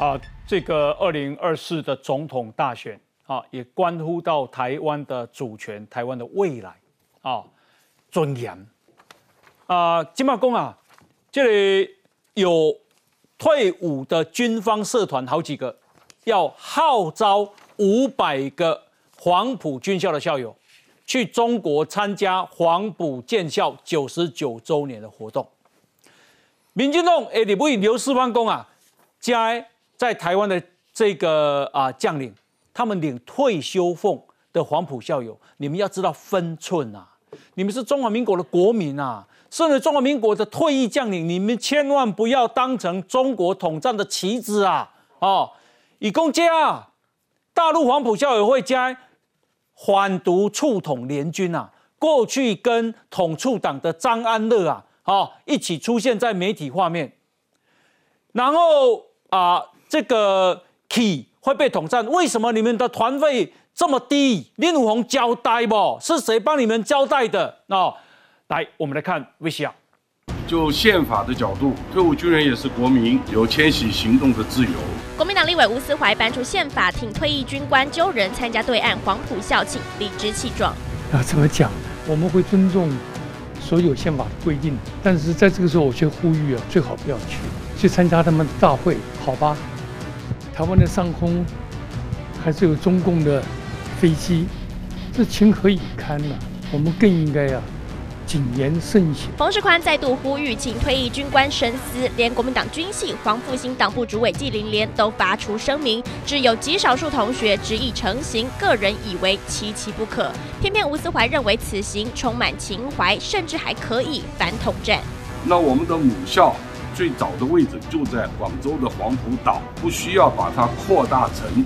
啊，这个二零二四的总统大选啊，也关乎到台湾的主权、台湾的未来啊，尊严啊。金马公啊，这里有退伍的军方社团好几个，要号召五百个黄埔军校的校友去中国参加黄埔建校九十九周年的活动。民进党诶，你不以刘世芳公啊，加。在台湾的这个啊将领，他们领退休俸的黄埔校友，你们要知道分寸啊！你们是中华民国的国民啊，身为中华民国的退役将领，你们千万不要当成中国统战的棋子啊！哦，以公家大陆黄埔校友会加反独促统联军啊，过去跟统促党的张安乐啊，哦，一起出现在媒体画面，然后啊。这个 key 会被统战，为什么你们的团费这么低？林武宏交代不？是谁帮你们交代的？哦，来，我们来看 VCR。就宪法的角度，退伍军人也是国民，有迁徙行动的自由。国民党立委吴思怀搬出宪法，挺退役军官揪人参加对岸黄埔校庆，理直气壮。啊，怎么讲？我们会尊重所有宪法的规定，但是在这个时候，我却呼吁啊，最好不要去，去参加他们的大会，好吧？台湾的上空还是有中共的飞机，这情何以堪呢？我们更应该啊谨言慎行。冯世宽再度呼吁，请退役军官深思。连国民党军系黄复兴党部主委纪凌莲都发出声明，只有极少数同学执意成行，个人以为其其不可。偏偏吴思怀认为此行充满情怀，甚至还可以反统战。那我们的母校。最早的位置就在广州的黄埔岛，不需要把它扩大成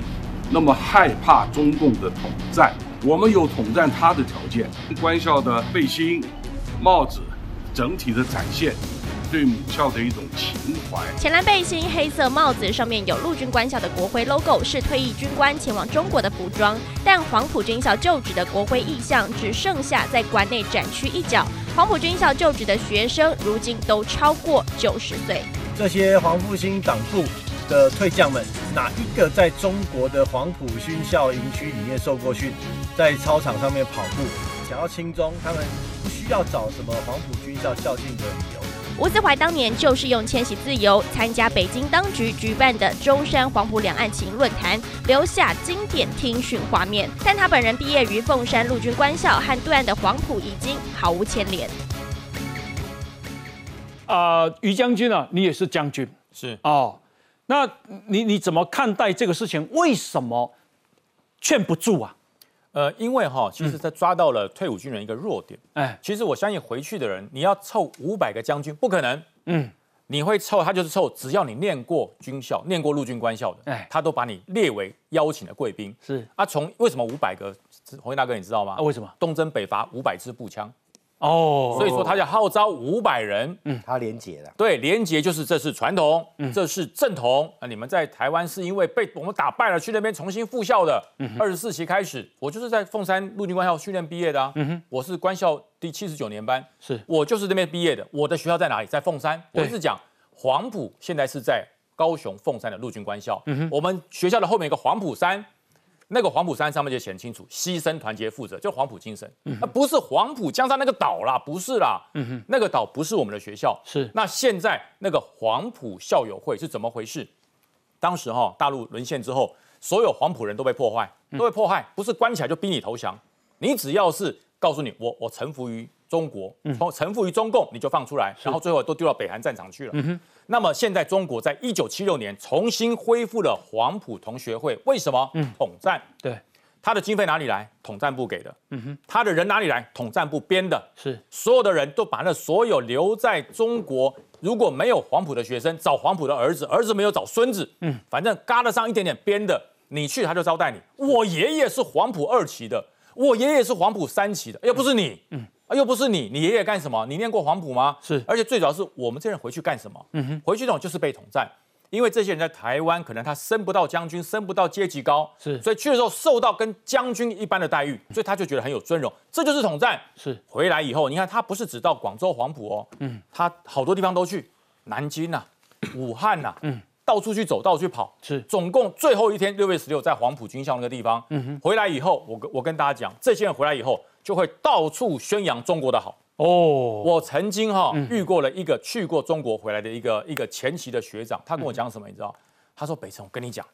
那么害怕中共的统战。我们有统战它的条件。官校的背心、帽子，整体的展现对母校的一种情怀。浅蓝背心、黑色帽子，上面有陆军官校的国徽 logo，是退役军官前往中国的服装。但黄埔军校就职的国徽意象只剩下在馆内展区一角。黄埔军校就职的学生，如今都超过九十岁。这些黄复兴党部的退将们，哪一个在中国的黄埔军校营区里面受过训，在操场上面跑步，想要轻中，他们不需要找什么黄埔军校校庆的。吴思怀当年就是用迁徙自由参加北京当局举办的中山黄埔两岸情论坛，留下经典听讯画面。但他本人毕业于凤山陆军官校，和对岸的黄埔已经毫无牵连。啊，于将军啊，你也是将军，是哦。那你你怎么看待这个事情？为什么劝不住啊？呃，因为哈，其实他抓到了退伍军人一个弱点。哎，其实我相信回去的人，你要凑五百个将军不可能。嗯，你会凑，他就是凑，只要你念过军校、念过陆军官校的，哎，他都把你列为邀请的贵宾。是啊，从为什么五百个？红衣大哥，你知道吗？为什么？东征北伐五百支步枪。哦，所以说他要号召五百人，嗯，他廉洁的，对，廉洁就是这是传统，嗯，这是正统。啊你们在台湾是因为被我们打败了，去那边重新复校的，嗯，二十四期开始，我就是在凤山陆军官校训练毕业的啊，嗯哼，我是官校第七十九年班，是我就是那边毕业的。我的学校在哪里？在凤山。我是讲黄埔，现在是在高雄凤山的陆军官校，嗯哼，我们学校的后面有个黄埔山。那个黄埔山上面就写清楚，牺牲团结负责，就黄埔精神，那不是黄埔江山那个岛啦，不是啦，那个岛不是我们的学校，是。那现在那个黄埔校友会是怎么回事？当时哈大陆沦陷之后，所有黄埔人都被破坏，都被迫害，不是关起来就逼你投降，你只要是告诉你我我臣服于中国，从臣服于中共，你就放出来，然后最后都丢到北韩战场去了。那么现在中国在一九七六年重新恢复了黄埔同学会，为什么？嗯，统战。对，他的经费哪里来？统战部给的。嗯哼，他的人哪里来？统战部编的。是，所有的人都把那所有留在中国，如果没有黄埔的学生，找黄埔的儿子，儿子没有找孙子，嗯，反正嘎得上一点点编的，你去他就招待你。我爷爷是黄埔二期的，我爷爷是黄埔三期的，又不是你。嗯。啊，又不是你，你爷爷干什么？你念过黄埔吗？是，而且最主要是我们这人回去干什么？嗯哼，回去那种就是被统战，因为这些人在台湾可能他升不到将军，升不到阶级高，是，所以去的时候受到跟将军一般的待遇，所以他就觉得很有尊荣，这就是统战。是，回来以后，你看他不是只到广州黄埔哦，嗯，他好多地方都去，南京呐，武汉呐，嗯，到处去走，到处去跑，是总共最后一天六月十六在黄埔军校那个地方，嗯哼，回来以后，我跟我跟大家讲，这些人回来以后就会到处宣扬中国的好。哦，我曾经哈、遇过了一个去过中国回来的一个一个前期的学长，他跟我讲什么，你知道？他说：“北辰，我跟你讲，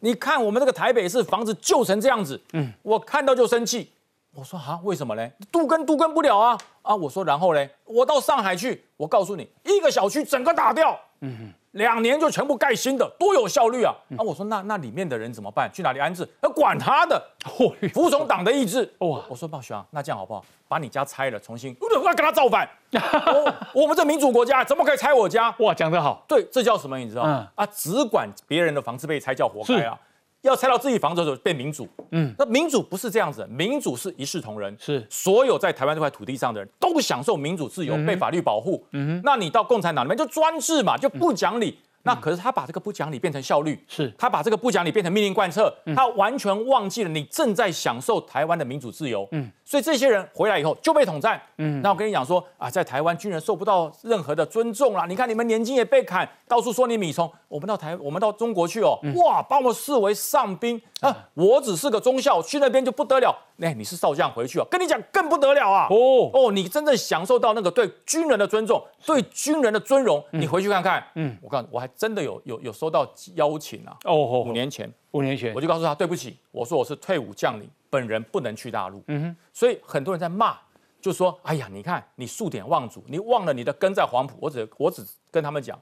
你看我们这个台北市房子旧成这样子，嗯，我看到就生气。”我说：“啊，为什么呢？杜根杜根不了啊啊！”我说：“然后呢，我到上海去，我告诉你，一个小区整个打掉，嗯两年就全部盖新的，多有效率啊！啊，我说那那里面的人怎么办？去哪里安置？那管他的，嚯 服从党的意志。哇我说鲍学长，那这样好不好？把你家拆了，重新，我跟他造反。我 我们这民主国家怎么可以拆我家？哇，讲得好，对，这叫什么？你知道？嗯啊，只管别人的房子被拆叫活该啊！要拆到自己房子的时候变民主。嗯，那民主不是这样子，民主是一视同仁，是所有在台湾这块土地上的人都享受民主自由，被法律保护。嗯那你到共产党里面就专制嘛，就不讲理。那可是他把这个不讲理变成效率，是他把这个不讲理变成命令贯彻，他完全忘记了你正在享受台湾的民主自由。嗯，所以这些人回来以后就被统战。嗯，那我跟你讲说啊，在台湾军人受不到任何的尊重啦。你看你们年金也被砍，到处说你米虫。我们到台，我们到中国去哦，哇，把我们视为上宾啊。我只是个中校，去那边就不得了。哎，你是少将回去哦，跟你讲更不得了啊。哦哦，你真正享受到那个对军人的尊重，对军人的尊荣，你回去看看。嗯，我告诉你，我还真的有有有收到邀请啊。哦哦，五年前，五年前我，就告诉他对不起，我说我是退伍将领，本人不能去大陆。嗯哼，所以很多人在骂，就说哎呀，你看你数典忘祖，你忘了你的根在黄埔。我只我只跟他们讲，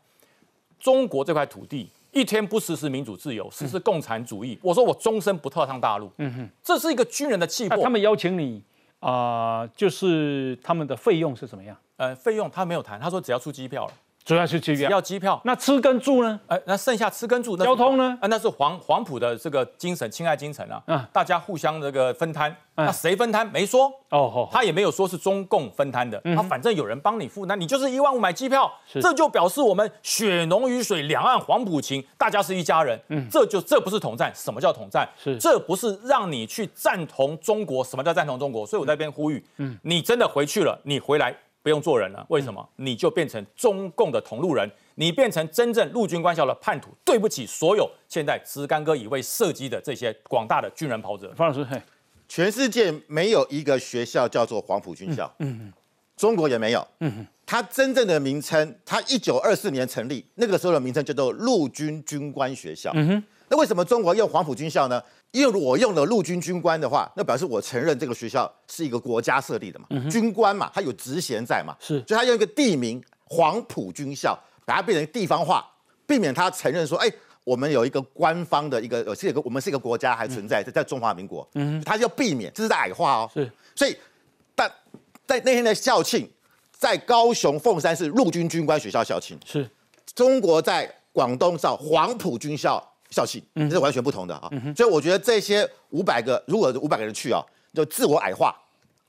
中国这块土地。一天不实施民主自由，实施共产主义，我说我终身不踏上大陆。嗯哼，这是一个军人的气魄。他们邀请你啊、就是他们的费用是怎么样？呃费用他没有谈，他说只要出机票了，主要是这只边。要机票。那吃跟住呢？呃，那剩下吃跟住，那交通呢？啊，那是黄黄埔的这个精神，亲爱精神啊，嗯大家互相这个分摊。嗯那谁分摊？没说，哦哦，他也没有说是中共分摊的，他反正有人帮你付，那你就是一万五买机票，这就表示我们血浓于水，两岸黄埔情，大家是一家人。嗯，这就这不是统战，什么叫统战？是。这不是让你去赞同中国，什么叫赞同中国？所以我在这边呼吁，嗯，你真的回去了，你回来不用做人了，为什么？你就变成中共的同路人。你变成真正陆军官校的叛徒，对不起所有现在直干哥以为射击的这些广大的军人跑者。方老师，嘿，全世界没有一个学校叫做黄埔军校，嗯嗯，中国也没有，嗯嗯，它真正的名称，它一九二四年成立，那个时候的名称叫做陆军军官学校，嗯哼，那为什么中国用黄埔军校呢？因为我用了陆军军官的话，那表示我承认这个学校是一个国家设立的嘛，军官嘛，他有职衔在嘛，是。所以他用一个地名黄埔军校，把它变成地方化，避免他承认说，哎。我们有一个官方的一个，呃，是一个我们是一个国家还存在在在中华民国，嗯，他要避免，这是在矮化哦，是，所以，但在那天的校庆，在高雄凤山市陆军军官学校校庆，是。中国在广东找黄埔军校校庆，这是完全不同的啊。所以我觉得这些五百个，如果五百个人去啊，就自我矮化，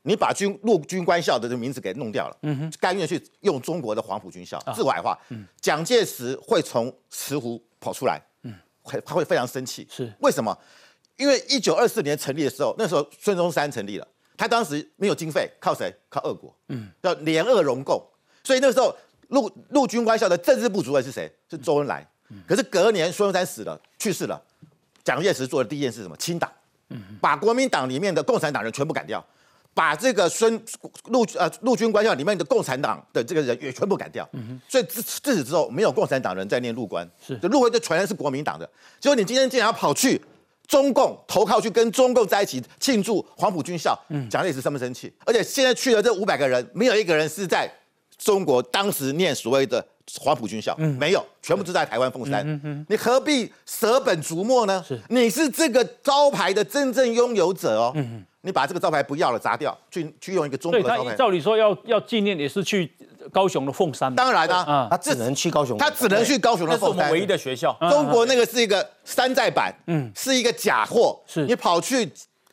你把军陆军官校的这名字给弄掉了，嗯甘愿去用中国的黄埔军校，自我矮化。蒋介石会从慈湖跑出来，会他会非常生气，是为什么？因为一九二四年成立的时候，那时候孙中山成立了，他当时没有经费，靠谁？靠俄国，嗯，叫联俄容共，所以那时候陆陆军官校的政治部主任是谁？是周恩来。可是隔年孙中山死了，去世了，蒋介石做的第一件事是什么？清党，把国民党里面的共产党人全部赶掉，把这个孙陆呃陆军官校里面的共产党的这个人也全部赶掉。所以自自此之后，没有共产党人在念陆官，是就陆官就全然是国民党的。结果你今天竟然要跑去中共投靠，去跟中共在一起庆祝黄埔军校，蒋介石生不生气？而且现在去了这五百个人，没有一个人是在中国当时念所谓的黄埔军校，没有，全部都在台湾凤山。你何必舍本逐末呢？是你是这个招牌的真正拥有者哦。你把这个招牌不要了，砸掉，去去用一个中国的招牌。照理说要要纪念，也是去高雄的凤山嘛。当然啦、啊啊，他只能去高雄，他只能去高雄那的凤山。是我们唯一的学校。中国那个是一个山寨版，嗯，是一个假货，是你跑去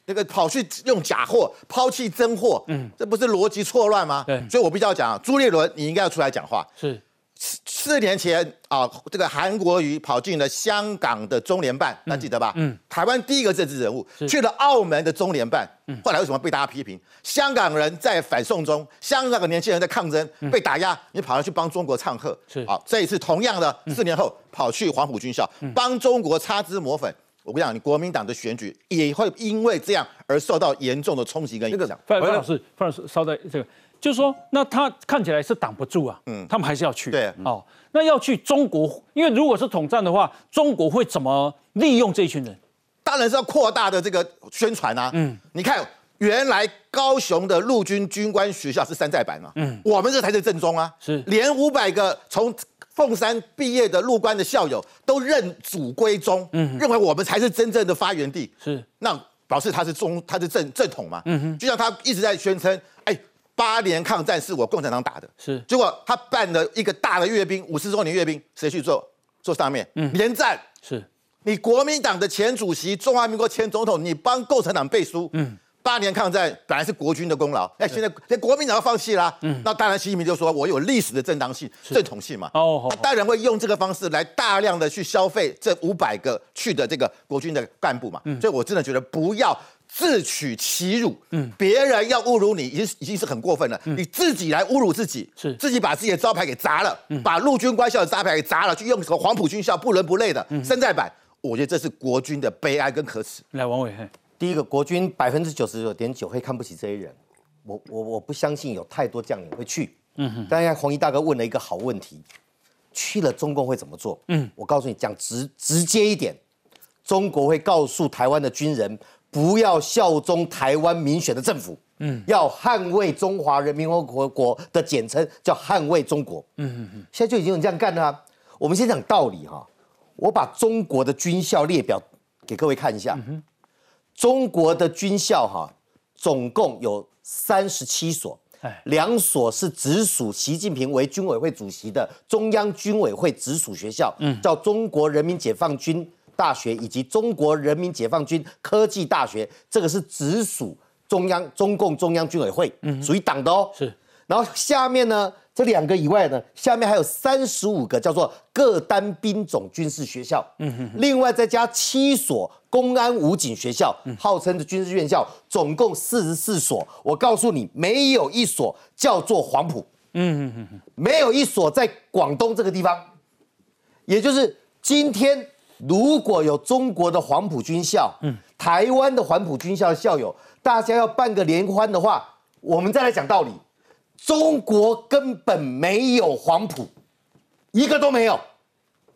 那个跑去用假货，抛弃真货，嗯，这不是逻辑错乱吗？对所以我必须要讲啊，朱立伦，你应该要出来讲话。是四年前啊，这个韩国瑜跑进了香港的中联办，那记得吧？嗯，台湾第一个政治人物去了澳门的中联办，后来为什么被大家批评？香港人在反送中，香港的年轻人在抗争，被打压，你跑上去帮中国唱和，是好，这一次同样的四年后跑去黄埔军校帮中国擦脂抹粉。我跟你讲，你国民党的选举也会因为这样而受到严重的冲击跟影响。范范老师，范老师稍等这个，就是说，那他看起来是挡不住啊，嗯，他们还是要去，对，哦，那要去中国，因为如果是统战的话，中国会怎么利用这群人？当然是要扩大的这个宣传啊，嗯，你看原来高雄的陆军军官学校是山寨版嘛，嗯，我们这才是正宗啊，是。连五百个从凤山毕业的陆官的校友都认祖归宗，嗯，认为我们才是真正的发源地，是。那表示他是中，他是正正统嘛，嗯哼，就像他一直在宣称，哎，八年抗战是我共产党打的，是，结果他办了一个大的阅兵，五十周年阅兵，谁去做？做上面，嗯，连战，是。你国民党的前主席、中华民国前总统，你帮共产党背书，嗯。八年抗战本来是国军的功劳，哎，现在连国民党都放弃了，嗯，那当然习近平就说我有历史的正当性、正统性嘛，哦，当然会用这个方式来大量的去消费这五百个去的这个国军的干部嘛，嗯，所以我真的觉得不要自取其辱，嗯，别人要侮辱你已经已经是很过分了，你自己来侮辱自己，是。自己把自己的招牌给砸了，把陆军官校的招牌给砸了，去用什么黄埔军校不伦不类的山寨版，我觉得这是国军的悲哀跟可耻。来，王伟。第一个，国军百分之九十九点九会看不起这些人，我我我不相信有太多将领会去。嗯哼。刚才黄衣大哥问了一个好问题，去了中共会怎么做？嗯，我告诉你，讲直直接一点，中国会告诉台湾的军人，不要效忠台湾民选的政府，嗯，要捍卫中华人民共和国的简称叫捍卫中国。嗯嗯嗯。现在就已经有这样干了。我们先讲道理哈，我把中国的军校列表给各位看一下。中国的军校哈，总共有三十七所，两所是直属习近平为军委会主席的中央军委会直属学校，嗯，叫中国人民解放军大学以及中国人民解放军科技大学，这个是直属中央中共中央军委会，嗯，属于党的哦，是。然后下面呢？这两个以外呢，下面还有三十五个叫做各单兵种军事学校，嗯哼，另外再加七所公安武警学校，号称的军事院校，总共四十四所。我告诉你，没有一所叫做黄埔，嗯哼哼，没有一所在广东这个地方。也就是今天，如果有中国的黄埔军校，嗯，台湾的黄埔军校的校友，大家要办个联欢的话，我们再来讲道理。中国根本没有黄埔，一个都没有。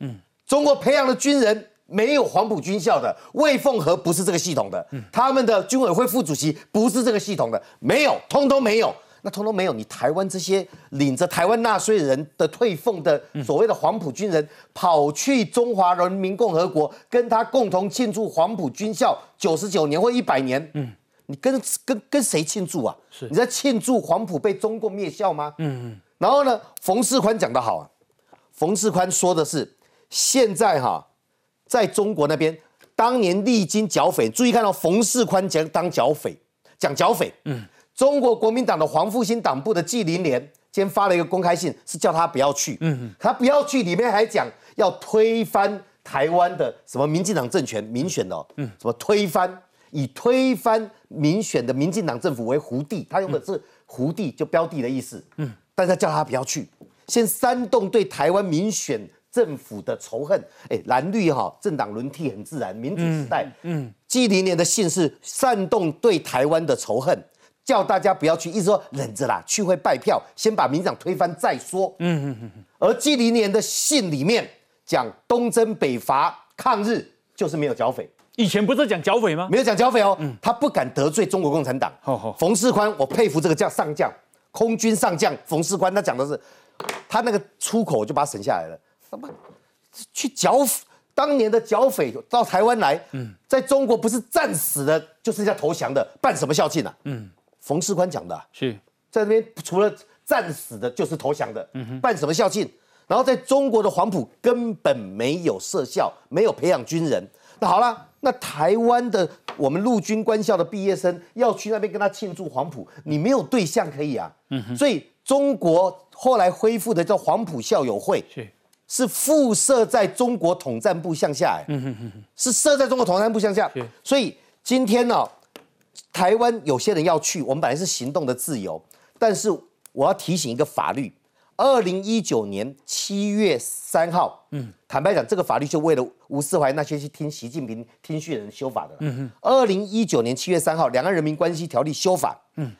嗯，中国培养的军人没有黄埔军校的，魏凤和不是这个系统的，他们的军委会副主席不是这个系统的，没有，通通没有。那通通没有，你台湾这些领着台湾纳税人的退俸的所谓的黄埔军人，跑去中华人民共和国跟他共同庆祝黄埔军校九十九年或一百年。嗯。你跟跟跟谁庆祝啊？是你在庆祝黄埔被中共灭校吗？嗯嗯。然后呢，冯世宽讲得好啊，冯世宽说的是，现在哈，在中国那边，当年历经剿匪，注意看到冯世宽讲当剿匪，讲剿匪。嗯。中国国民党的黄复兴党部的纪凌莲今天发了一个公开信，是叫他不要去。嗯嗯。他不要去，里面还讲要推翻台湾的什么民进党政权民选的，嗯，什么推翻。以推翻民选的民进党政府为胡地，他用的是胡地就标地的意思。嗯，但是叫他不要去，先煽动对台湾民选政府的仇恨。哎，蓝绿哈政党轮替很自然，民主时代。嗯，纪凌年的信是煽动对台湾的仇恨，叫大家不要去，意思说忍着啦，去会败票，先把民党推翻再说。嗯嗯嗯。而纪凌年的信里面讲东征北伐抗日，就是没有剿匪。以前不是讲剿匪吗？没有讲剿匪哦，他不敢得罪中国共产党。好好冯世宽，我佩服这个叫上将，空军上将冯世宽，他讲的是，他那个出口就把他省下来了。什么？去剿当年的剿匪到台湾来，在中国不是战死的，就是要投降的，办什么校庆啊？嗯，冯世宽讲的，是在那边除了战死的，就是投降的，办什么校庆？然后在中国的黄埔根本没有设校，没有培养军人。那好了。那台湾的我们陆军官校的毕业生要去那边跟他庆祝黄埔，你没有对象可以啊。嗯所以中国后来恢复的叫黄埔校友会，是是附设在中国统战部向下，哎，是设在中国统战部向下。所以今天呢，台湾有些人要去，我们本来是行动的自由，但是我要提醒一个法律，二零一九年七月三号，嗯，坦白讲，这个法律就为了吴思怀那些去听习近平听训人修法的。嗯哼二零一九年七月三号，《两岸人民关系条例》修法，嗯，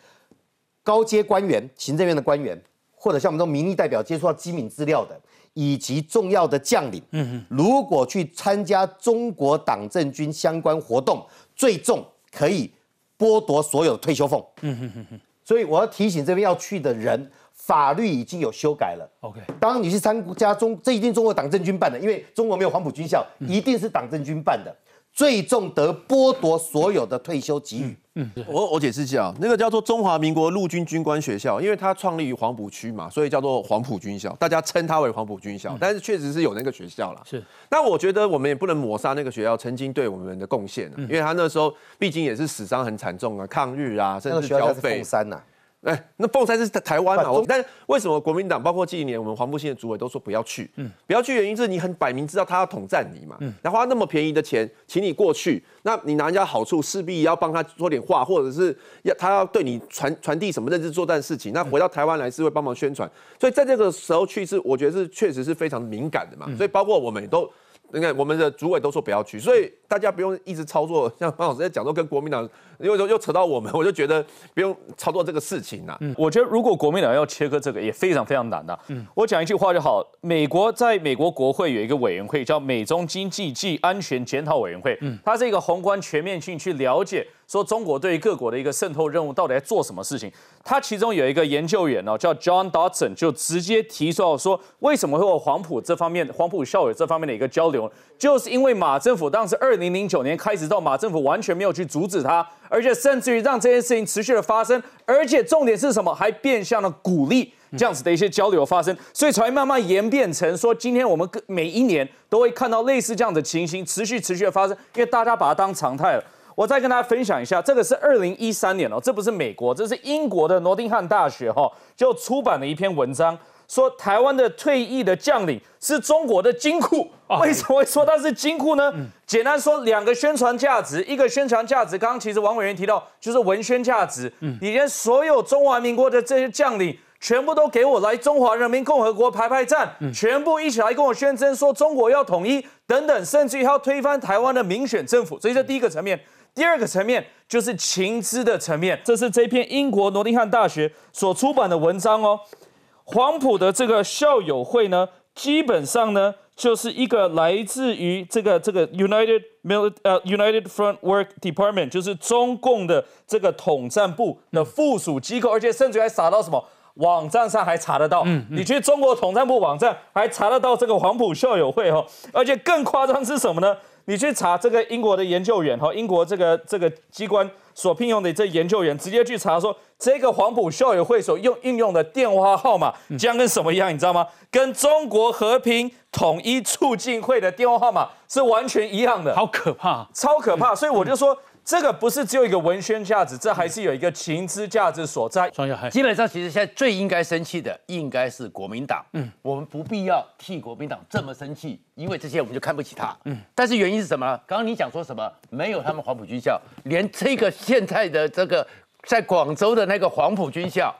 高阶官员、行政院的官员，或者像我们这种民意代表接触到机敏资料的。以及重要的将领，嗯如果去参加中国党政军相关活动，最重可以剥夺所有退休俸。嗯哼哼哼。所以我要提醒这边要去的人，法律已经有修改了。OK，当你去参加中，这一定中国党政军办的，因为中国没有黄埔军校，一定是党政军办的。最重得剥夺所有的退休给予。嗯，我我解释一下，那个叫做中华民国陆军军官学校，因为它创立于黄埔区嘛，所以叫做黄埔军校，大家称它为黄埔军校。但是确实是有那个学校啦。是。那我觉得我们也不能抹杀那个学校曾经对我们的贡献，因为他那时候毕竟也是死伤很惨重啊，抗日啊，甚至剿匪。山呐。哎，那凤山是台湾嘛？我但为什么国民党包括近一年我们黄埔新的主委都说不要去？嗯，不要去原因是你很摆明知道他要统战你嘛，嗯，然后花那么便宜的钱请你过去，那你拿人家好处，势必要帮他说点话，或者是要他要对你传传递什么认知作战事情，那回到台湾来是会帮忙宣传，所以在这个时候去是我觉得是确实是非常敏感的嘛，所以包括我们也都。你看，我们的主委都说不要去，所以大家不用一直操作。像方老师在讲说跟国民党，又又又扯到我们，我就觉得不用操作这个事情呐。嗯，我觉得如果国民党要切割这个，也非常非常难的。嗯，我讲一句话就好。美国在美国国会有一个委员会，叫美中经济暨安全检讨委员会。嗯，它是一个宏观全面性去了解。说中国对于各国的一个渗透任务到底在做什么事情？他其中有一个研究员哦，叫 John Dodson，就直接提出到说，为什么会有黄埔这方面、黄埔校友这方面的一个交流？就是因为马政府当时二零零九年开始到马政府完全没有去阻止他，而且甚至于让这件事情持续的发生，而且重点是什么？还变相的鼓励这样子的一些交流发生，所以才会慢慢演变成说，今天我们每一年都会看到类似这样的情形持续持续的发生，因为大家把它当常态了。我再跟大家分享一下，这个是二零一三年哦，这不是美国，这是英国的诺丁汉大学哈，就出版了一篇文章，说台湾的退役的将领是中国的金库。为什么会说它是金库呢？简单说，两个宣传价值，一个宣传价值，刚刚其实王委员提到，就是文宣价值。嗯，你连所有中华民国的这些将领，全部都给我来中华人民共和国排排站，全部一起来跟我宣称说中国要统一等等，甚至于要推翻台湾的民选政府。所以这第一个层面。第二个层面就是情资的层面，这是这篇英国诺丁汉大学所出版的文章哦。黄埔的这个校友会呢，基本上呢就是一个来自于这个这个 United Mil 呃 United Front Work Department，就是中共的这个统战部的附属机构，而且甚至还撒到什么网站上还查得到。嗯，你去中国统战部网站还查得到这个黄埔校友会哈，而且更夸张是什么呢？你去查这个英国的研究员哈，英国这个这个机关所聘用的这研究员，直接去查说这个黄埔校友会所用应用的电话号码将跟什么一样，你知道吗？跟中国和平统一促进会的电话号码是完全一样的，好可怕，超可怕。所以我就说。这个不是只有一个文宣价值，这还是有一个情资价值所在。基本上，其实现在最应该生气的应该是国民党。嗯，我们不必要替国民党这么生气，因为这些我们就看不起他。嗯，但是原因是什么？刚刚你讲说什么？没有他们黄埔军校，连这个现在的这个在广州的那个黄埔军校，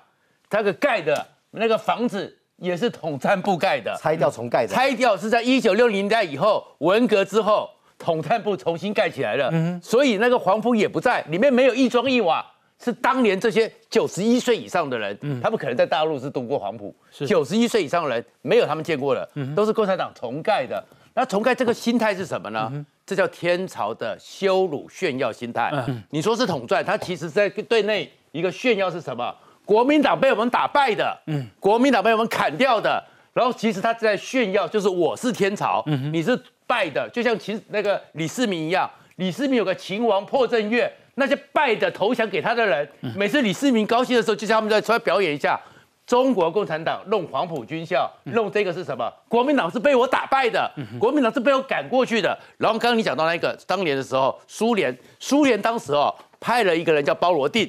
那个盖的那个房子也是统战部盖的，拆掉重盖的。拆掉是在一九六零年代以后，文革之后。统战部重新盖起来了，所以那个黄埔也不在里面，没有一砖一瓦，是当年这些九十一岁以上的人，他们可能在大陆是读过黄埔，九十一岁以上的人没有他们见过的，都是共产党重盖的。那重盖这个心态是什么呢？这叫天朝的羞辱炫耀心态。你说是统战，他其实在对内一个炫耀是什么？国民党被我们打败的，国民党被我们砍掉的，然后其实他在炫耀，就是我是天朝，你是。拜的就像秦那个李世民一样，李世民有个秦王破阵乐，那些败的投降给他的人，每次李世民高兴的时候，就叫他们在出来表演一下。中国共产党弄黄埔军校，弄这个是什么？国民党是被我打败的，国民党是被我赶过去的。然后刚刚你讲到那个当年的时候，苏联苏联当时哦派了一个人叫包罗定，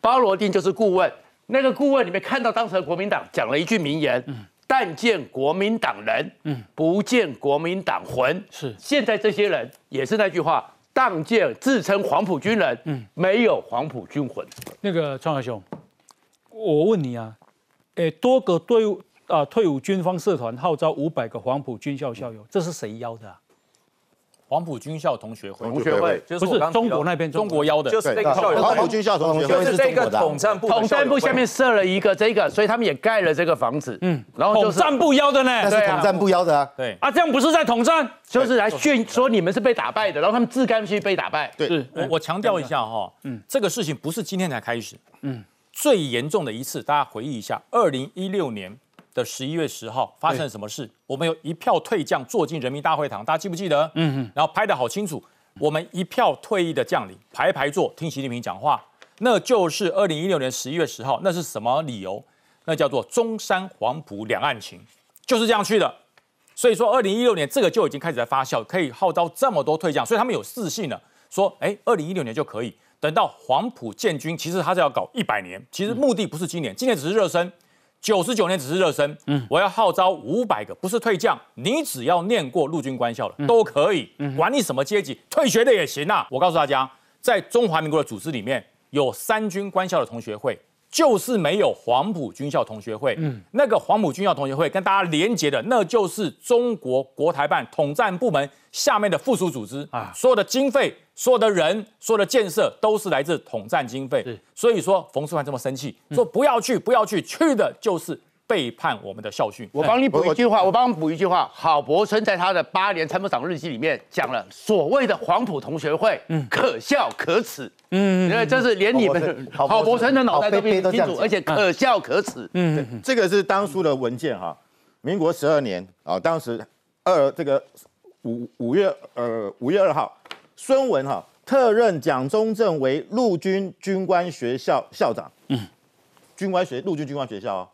包罗定就是顾问，那个顾问里面看到当时的国民党讲了一句名言，但见国民党人，嗯，不见国民党魂。是现在这些人也是那句话，但见自称黄埔军人，嗯，没有黄埔军魂。那个庄小兄，我问你啊，诶，多个队伍啊，退伍军方社团号召五百个黄埔军校校友，这是谁邀的啊？黄埔军校同学会，同学会。不是就是中国那边中国。邀的，就是这个校友。黄埔军校同学会就是这个统战部统战部下面设了一个这个，所以他们也盖了这个房子，嗯，然后就是统战部邀的呢？那是统战部邀的啊。对。啊，这样不是在统战？就是来训说你们是被打败的，然后他们自甘去被打败。对。是。我我强调一下哈，嗯，这个事情不是今天才开始，嗯，最严重的一次，大家回忆一下，二零一六年的十一月十号发生了什么事？我们有一票退将坐进人民大会堂，大家记不记得？嗯嗯，然后拍的好清楚，我们一票退役的将领排排坐听习近平讲话，那就是二零一六年十一月十号，那是什么理由？那叫做中山黄埔两岸情，就是这样去的。所以说，二零一六年这个就已经开始在发酵，可以号召这么多退将，所以他们有自信了，说，哎，二零一六年就可以。等到黄埔建军，其实他是要搞一百年，其实目的不是今年，今年只是热身，九十九年只是热身。嗯，我要号召五百个，不是退将，你只要念过陆军官校的都可以，管你什么阶级，退学的也行啊。我告诉大家，在中华民国的组织里面有三军官校的同学会。就是没有黄埔军校同学会，嗯，那个黄埔军校同学会跟大家连结的，那就是中国国台办统战部门下面的附属组织啊，所有的经费、所有的人、所有的建设都是来自统战经费。所以说冯世桓这么生气，说不要去，不要去，去的就是背叛我们的校训。我帮你补一句话，我帮你补一句话。郝柏村在他的八年参谋长日记里面讲了，所谓的黄埔同学会，嗯可笑可耻。嗯，因为这是连你们郝柏村的脑袋都变清楚，而且可笑可耻。嗯，这个是当初的文件哈，民国十二年啊，当时二这个五五月呃五月二号，孙文哈特任蒋中正为陆军军官学校校长，嗯，军官学陆军军官学校哦，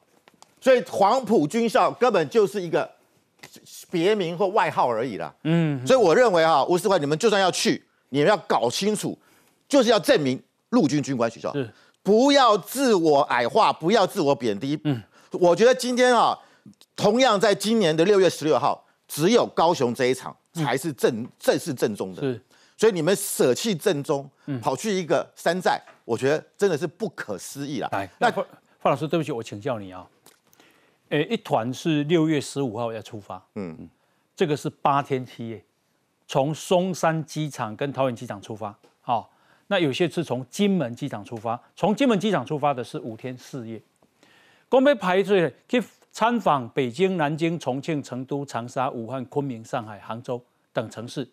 所以黄埔军校根本就是一个别名或外号而已啦，嗯，所以我认为哈，吴世怀你们就算要去，你们要搞清楚，就是要证明陆军军官学校，是。不要自我矮化，不要自我贬低。嗯，我觉得今天啊，同样在今年的六月十六号，只有高雄这一场才是正、正是正宗的。是，所以你们舍弃正宗，跑去一个山寨，我觉得真的是不可思议啦。来，那那范范老师，对不起，我请教你啊。诶，一团是六月十五号要出发，嗯。嗯，这个是八天七夜，从松山机场跟桃园机场出发，好、那有些是从金门机场出发，从金门机场出发的是五天四夜，公被排队去参访北京、南京、重庆、成都、长沙、武汉、昆明、上海、杭州等城市，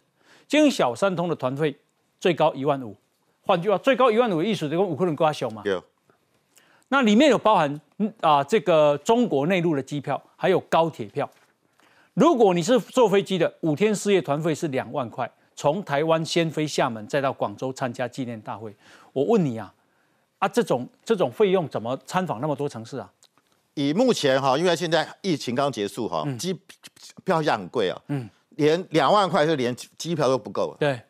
经小三通的团费最高一万五，换句话，最高一万五的意思就跟五个人瓜小嘛。有那里面有包含嗯啊这个中国内陆的机票，还有高铁票。如果你是坐飞机的，五天四夜团费是两万块，从台湾先飞厦门，再到广州参加纪念大会。我问你啊，啊这种这种费用怎么参访那么多城市啊？以目前哈，因为现在疫情刚结束哈，机票价很贵啊，嗯，连两万块是连机票都不够。对，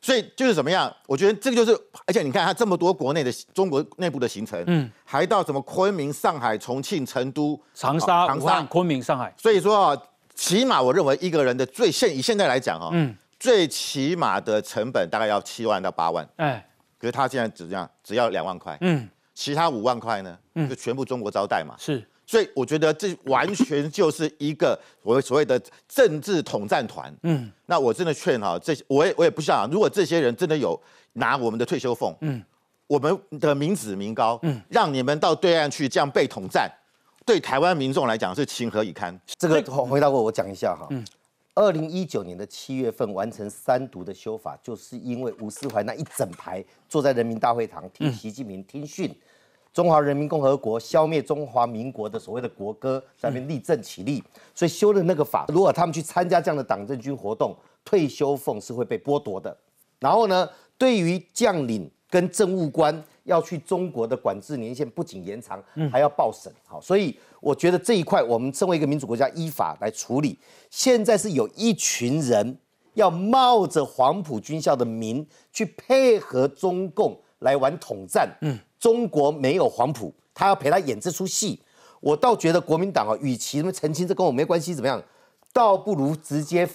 所以就是怎么样？我觉得这个就是，而且你看他这么多国内的中国内部的行程，嗯，还到什么昆明、上海、重庆、成都、长沙、长武汉、昆明、上海，所以说啊，起码我认为一个人的最现以现在来讲哈，嗯，最起码的成本大概要七万到八万，哎，可是他现在只这样只要两万块，嗯，其他五万块呢，就全部中国招待嘛，是所以我觉得这完全就是一个所谓所谓的政治统战团。嗯，那我真的劝哈，这些我也我也不想，如果这些人真的有拿我们的退休俸，嗯，我们的民脂民膏，嗯，让你们到对岸去这样被统战，对台湾民众来讲是情何以堪？这个回答过我讲一下哈。嗯，二零一九年的七月份完成三读的修法，就是因为吴思怀那一整排坐在人民大会堂听习近平听训，中华人民共和国消灭中华民国的所谓的国歌，在那边立正起立，所以修了那个法。如果他们去参加这样的党政军活动，退休俸是会被剥夺的。然后呢，对于将领跟政务官要去中国的管制年限不仅延长，还要报审。好，所以我觉得这一块我们身为一个民主国家，依法来处理。现在是有一群人要冒着黄埔军校的名去配合中共来玩统战。嗯，中国没有黄埔，他要陪他演这出戏。我倒觉得国民党啊，与其他们澄清这跟我没关系怎么样，倒不如直接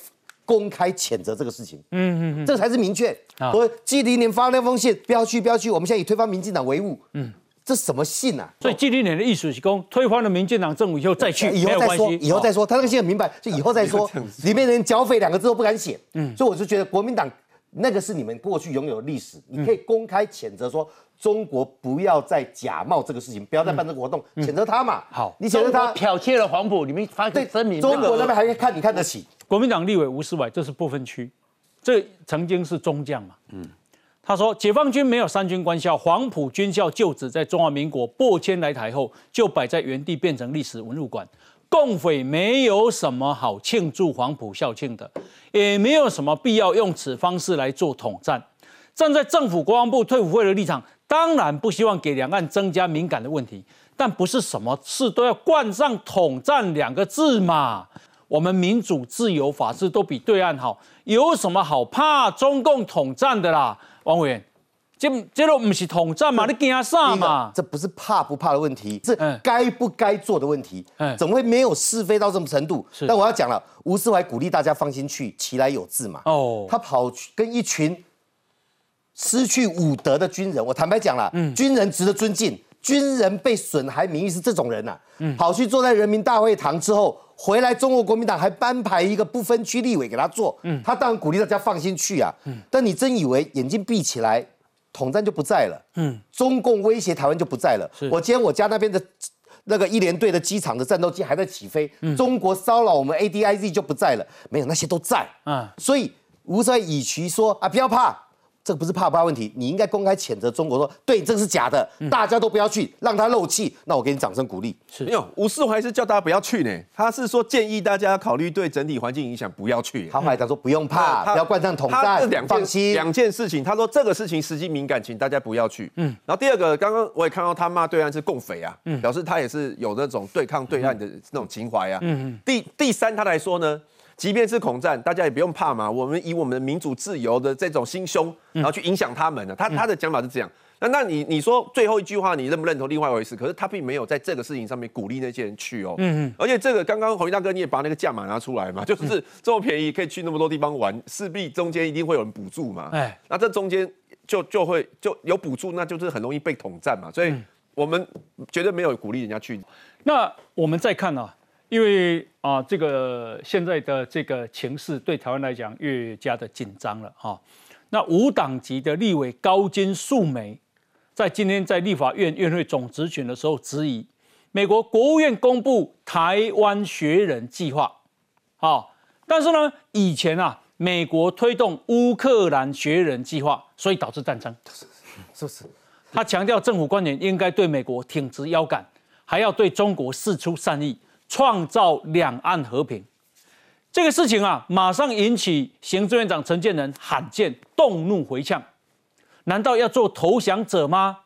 公开谴责这个事情。嗯嗯嗯，这才是明确。我季立年发那封信，不要去，不要去，我们现在以推翻民进党为务。嗯，这什么信啊？所以季立年的意思是讲，推翻了民进党政府以后再去，以后再说，以后再说。他那个信很明白，就以后再说。里面连剿匪两个字都不敢写。嗯，所以我就觉得国民党。那个是你们过去拥有的历史，你可以公开谴责说中国不要再假冒这个事情，不要再办这个活动，谴责他嘛。好，你谴责他剽窃了黄埔，你们发个声明。中国那边还看你看得起国民党立委吴思伟，这是不分区，这曾经是中将嘛。嗯，他说解放军没有三军官校，黄埔军校旧址在中华民国拨迁来台后就摆在原地，变成历史文物馆。共匪没有什么好庆祝黄埔校庆的，也没有什么必要用此方式来做统战。站在政府国防部退伍会的立场，当然不希望给两岸增加敏感的问题，但不是什么事都要冠上统战两个字嘛。我们民主、自由、法治都比对岸好，有什么好怕中共统战的啦？王委员。这这都不是统战嘛？你惊啥嘛？这不是怕不怕的问题，是该不该做的问题。怎么会没有是非到这种程度？但我要讲了，吴思怀鼓励大家放心去，其来有自嘛。哦，他跑去跟一群失去武德的军人，我坦白讲了，军人值得尊敬，军人被损害名誉是这种人呐。跑去坐在人民大会堂之后，回来中国国民党还颁排一个不分区立委给他做。嗯，他当然鼓励大家放心去啊。嗯，但你真以为眼睛闭起来？统战就不在了，嗯，中共威胁台湾就不在了。我今天我家那边的那个一连队的机场的战斗机还在起飞，中国骚扰我们 A D I Z 就不在了，没有那些都在，嗯，所以吴在以其说啊，不要怕。这个不是怕不怕问题，你应该公开谴责中国，说对，这个是假的，大家都不要去，让他漏气。那我给你掌声鼓励。是，没有吴世怀是叫大家不要去呢，他是说建议大家考虑对整体环境影响，不要去。他还讲说不用怕，不要冠上统战，放心。两件事情，他说这个事情时机敏感，请大家不要去。嗯。然后第二个，刚刚我也看到他骂对岸是共匪啊，表示他也是有那种对抗对岸的那种情怀啊。嗯嗯。第第三，他来说呢。即便是恐战，大家也不用怕嘛。我们以我们的民主自由的这种心胸，然后去影响他们的。他他的讲法是这样。那那你你说最后一句话，你认不认同？另外一回事。可是他并没有在这个事情上面鼓励那些人去哦。嗯嗯。而且这个刚刚洪大哥你也把那个价码拿出来嘛，就是这么便宜可以去那么多地方玩，势必中间一定会有人补助嘛。哎。那这中间就就会就有补助，那就是很容易被统战嘛。所以我们绝对没有鼓励人家去。那我们再看呢？因为啊，这个现在的这个情势对台湾来讲越加的紧张了哈。那无党籍的立委高金素梅，在今天在立法院院会总执行的时候，质疑美国国务院公布台湾学人计划，好，但是呢，以前啊，美国推动乌克兰学人计划，所以导致战争，是不是？他强调政府官员应该对美国挺直腰杆，还要对中国示出善意。创造两岸和平，这个事情啊，马上引起行政院长陈建仁罕见动怒回呛。难道要做投降者吗？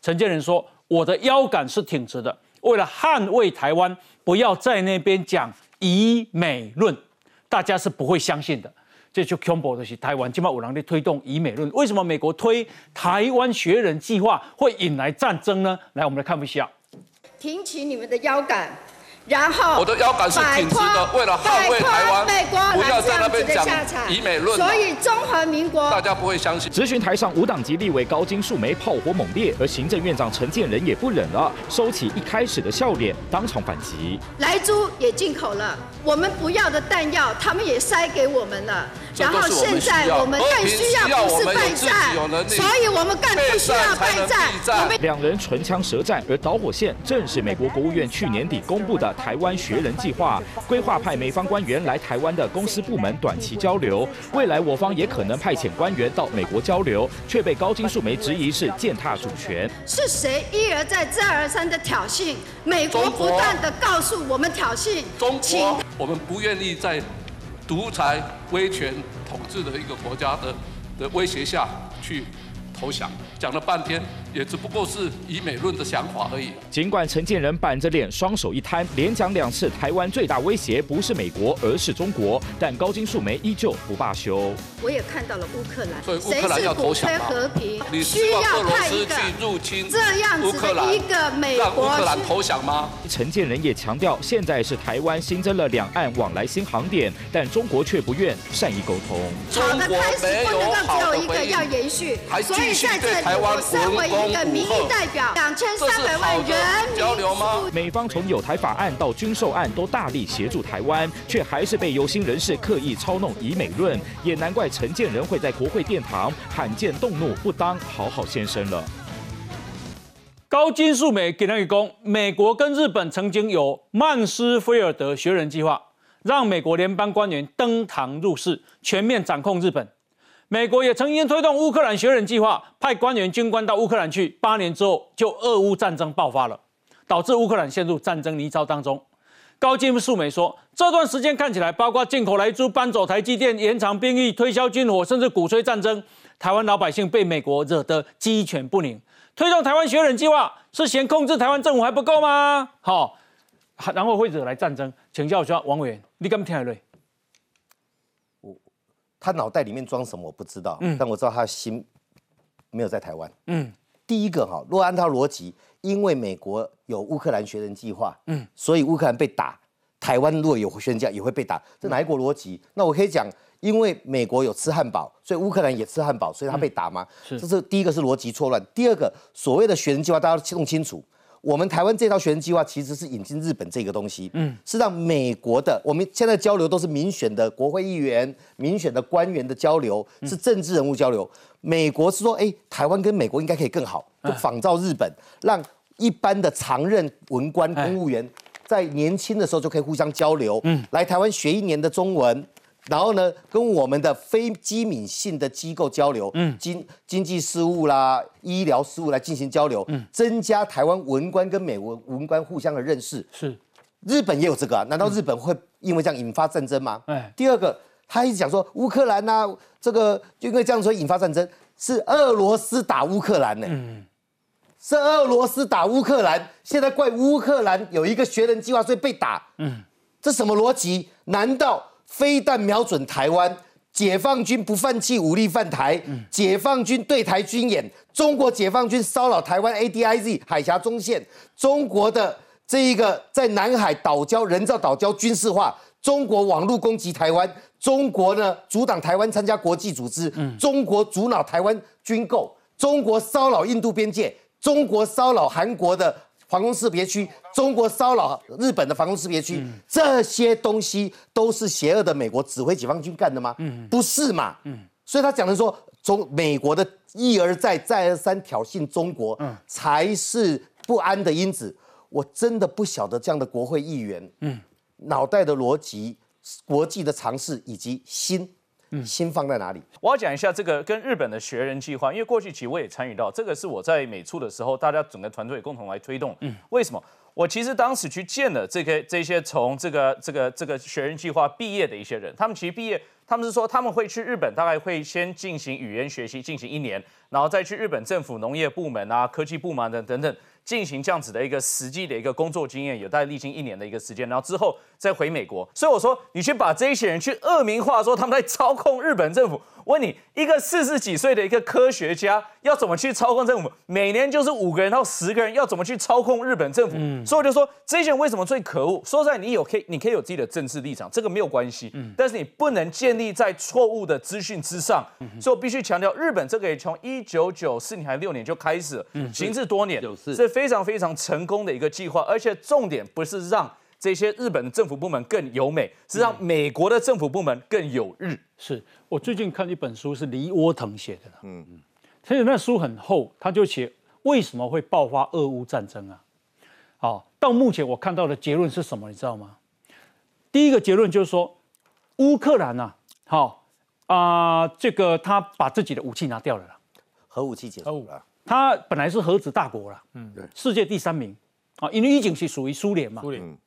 陈建仁说：“我的腰杆是挺直的，为了捍卫台湾，不要在那边讲以美论，大家是不会相信的。”这就恐怖的是台湾，今晚有人在推动以美论，为什么美国推台湾学人计划会引来战争呢？来，我们来看一下，挺起你们的腰杆。然后，我的腰杆是挺直的，为了捍卫台湾，不要在那边讲以美论。所以中华民国，大家不会相信。咨询台上无党籍立委高金素梅炮火猛烈，而行政院长陈建仁也不忍了，收起一开始的笑脸，当场反击。莱猪也进口了，我们不要的弹药，他们也塞给我们了。然后现在我们更需要不是备战，所以我们更不需要备战。两人唇枪舌战，而导火线正是美国国务院去年底公布的台湾学人计划，规划派美方官员来台湾的公司部门短期交流，未来我方也可能派遣官员到美国交流，却被高金素梅质疑是践踏主权。是谁一而再再而三的挑衅？美国不断的告诉我们挑衅。中国，我们不愿意在。独裁、威权统治的一个国家的的威胁下去投降，讲了半天也只不过是以美论的想法而已。尽管陈建仁板着脸，双手一摊，连讲两次台湾最大威胁不是美国，而是中国，但高金素梅依旧不罢休。我也看到了乌克兰，所以乌克兰要投降和平，你需要俄罗斯去入侵这样子的一个美国，让乌克兰投降吗？陈建仁也强调，现在是台湾新增了两岸往来新航点，但中国却不愿善意沟通。中国没有好的回应，还继续对台湾文攻武赫。两千三百万人交流吗？美方从有台法案到军售案都大力协助台湾，却还是被有心人士刻意操弄以美论，也难怪陈建仁会在国会殿堂罕见动怒，不当好好先生了。高金素美给人一公，美国跟日本曾经有曼斯菲尔德学人计划，让美国联邦官员登堂入室，全面掌控日本。美国也曾经推动乌克兰学人计划，派官员、军官到乌克兰去。八年之后，就俄乌战争爆发了，导致乌克兰陷入战争泥沼当中。高金素梅说，这段时间看起来，包括进口来猪、搬走台积电、延长兵役、推销军火，甚至鼓吹战争，台湾老百姓被美国惹得鸡犬不宁。推动台湾学人计划，是嫌控制台湾政府还不够吗？好，然后会惹来战争。请教一下王委员，你敢听下来？他脑袋里面装什么我不知道，但我知道他心没有在台湾。嗯，第一个哈，若按照逻辑，因为美国有乌克兰学人计划，嗯，所以乌克兰被打，台湾如果有宣教也会被打，这哪一国逻辑？那我可以讲，因为美国有吃汉堡，所以乌克兰也吃汉堡，所以他被打吗？是，这是第一个是逻辑错乱。第二个，所谓的学人计划，大家弄清楚。我们台湾这套学人计划其实是引进日本这个东西，嗯，是让美国的我们现在交流都是民选的国会议员、民选的官员的交流，是政治人物交流。美国是说，哎，台湾跟美国应该可以更好，就仿照日本，让一般的常任文官、公务员在年轻的时候就可以互相交流，嗯，来台湾学一年的中文。然后呢，跟我们的非机敏性的机构交流，嗯，经经济事务啦、医疗事务来进行交流，嗯，增加台湾文官跟美文文官互相的认识。是，日本也有这个，难道日本会因为这样引发战争吗？哎，第二个，他一直讲说乌克兰呐，这个就因为这样说引发战争，是俄罗斯打乌克兰呢，嗯，是俄罗斯打乌克兰，现在怪乌克兰有一个学人计划所以被打，嗯，这什么逻辑？难道？飞弹瞄准台湾，解放军不放弃武力犯台，解放军对台军演，中国解放军骚扰台湾 ADIZ 海峡中线，中国的这一个在南海岛礁人造岛礁军事化，中国网络攻击台湾，中国呢阻挡台湾参加国际组织，中国阻挠台湾军购，中国骚扰印度边界，中国骚扰韩国的。防空识别区，中国骚扰日本的防空识别区，这些东西都是邪恶的美国指挥解放军干的吗？嗯，不是嘛？嗯，所以他讲的说，中美国的一而再、再而三挑衅中国，嗯，才是不安的因子。我真的不晓得这样的国会议员，嗯，脑袋的逻辑、国际的常识以及心。心放在哪里？我要讲一下这个跟日本的学人计划，因为过去其实我也参与到，这个是我在美处的时候，大家整个团队共同来推动。嗯，为什么？我其实当时去见了这个这些从这个这个这个学人计划毕业的一些人，他们其实毕业，他们是说他们会去日本，大概会先进行语言学习，进行一年，然后再去日本政府农业部门啊、科技部门等等等。进行这样子的一个实际的一个工作经验，有待历经一年的一个时间，然后之后再回美国。所以我说，你去把这一些人去恶名化，说他们在操控日本政府。问你，一个四十几岁的一个科学家，要怎么去操控政府？每年就是五个人到十个人，要怎么去操控日本政府？所以我就说，这些人为什么最可恶？说实在，你有可以，你可以有自己的政治立场，这个没有关系。但是你不能建立在错误的资讯之上。所以我必须强调，日本这个也从一九九四年还六年就开始，行之多年，是非常非常成功的一个计划。而且重点不是让。这些日本的政府部门更有美，是让美国的政府部门更有日。是我最近看一本书，是黎窝腾写的。嗯嗯，其实那书很厚，他就写为什么会爆发俄乌战争啊？好，到目前我看到的结论是什么？你知道吗？第一个结论就是说，乌克兰呐，好啊，这个他把自己的武器拿掉了啦，核武器结束了。他本来是核子大国了，嗯，对，世界第三名啊，因为已经是属于苏联嘛，苏联。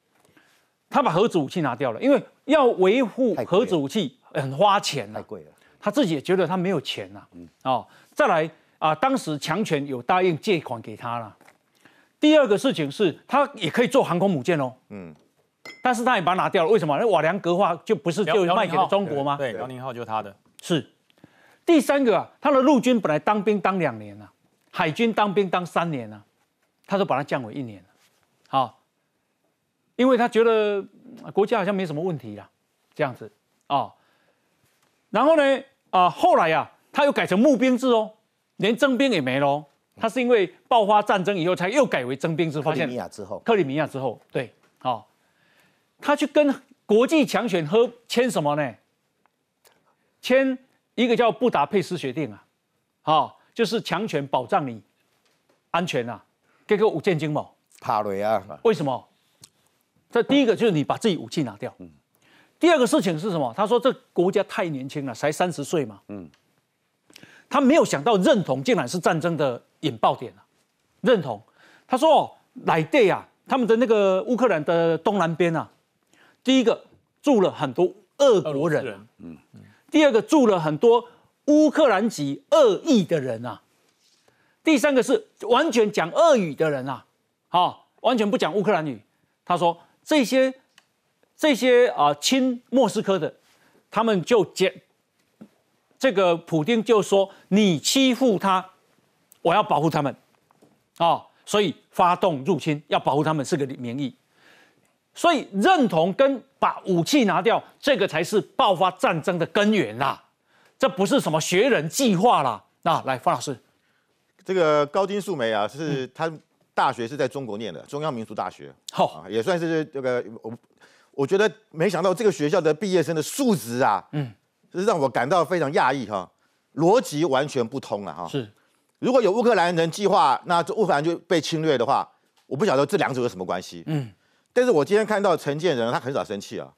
他把核子武器拿掉了，因为要维护核子武器很花钱太贵了。他自己也觉得他没有钱呐。哦，再来，啊，当时强权有答应借款给他了。第二个事情是，他也可以做航空母舰哦。嗯。但是他也把它拿掉了，为什么？那瓦良格号就不是就卖给了中国吗？对，辽宁号就是他的。是。第三个啊，他的陆军本来当兵当两年了，海军当兵当三年了，他都把它降为一年了。好，因为他觉得国家好像没什么问题了，这样子啊。然后呢，啊，后来呀，他又改成募兵制哦，连征兵也没喽。他是因为爆发战争以后，才又改为征兵制。克里米亚之后，克里米亚之后，对，好。他去跟国际强权和签什么呢？签一个叫布达佩斯协定啊，好，就是强权保障你安全啊，给个五箭金某怕雷啊？为什么？这第一个就是你把自己武器拿掉。嗯。第二个事情是什么？他说这国家太年轻了，才三十岁嘛。嗯。他没有想到认同竟然是战争的引爆点啊！认同，他说来对啊，他们的那个乌克兰的东南边啊。第一个住了很多俄国人，嗯，第二个住了很多乌克兰籍俄裔的人啊，第三个是完全讲俄语的人啊，好，完全不讲乌克兰语。他说这些这些啊亲莫斯科的，他们就讲这个普丁就说你欺负他，我要保护他们，啊，所以发动入侵要保护他们是个名义。所以认同跟把武器拿掉，这个才是爆发战争的根源啦。这不是什么学人计划啦。那来，方老师，这个高金素梅啊，是他大学是在中国念的，中央民族大学，好，也算是这个我我觉得没想到这个学校的毕业生的素质啊，嗯，是让我感到非常讶异哈，逻辑完全不通啊哈。是，如果有乌克兰人计划，那乌克兰就被侵略的话，我不晓得这两者有什么关系。嗯。但是我今天看到陈建仁，他很少生气啊。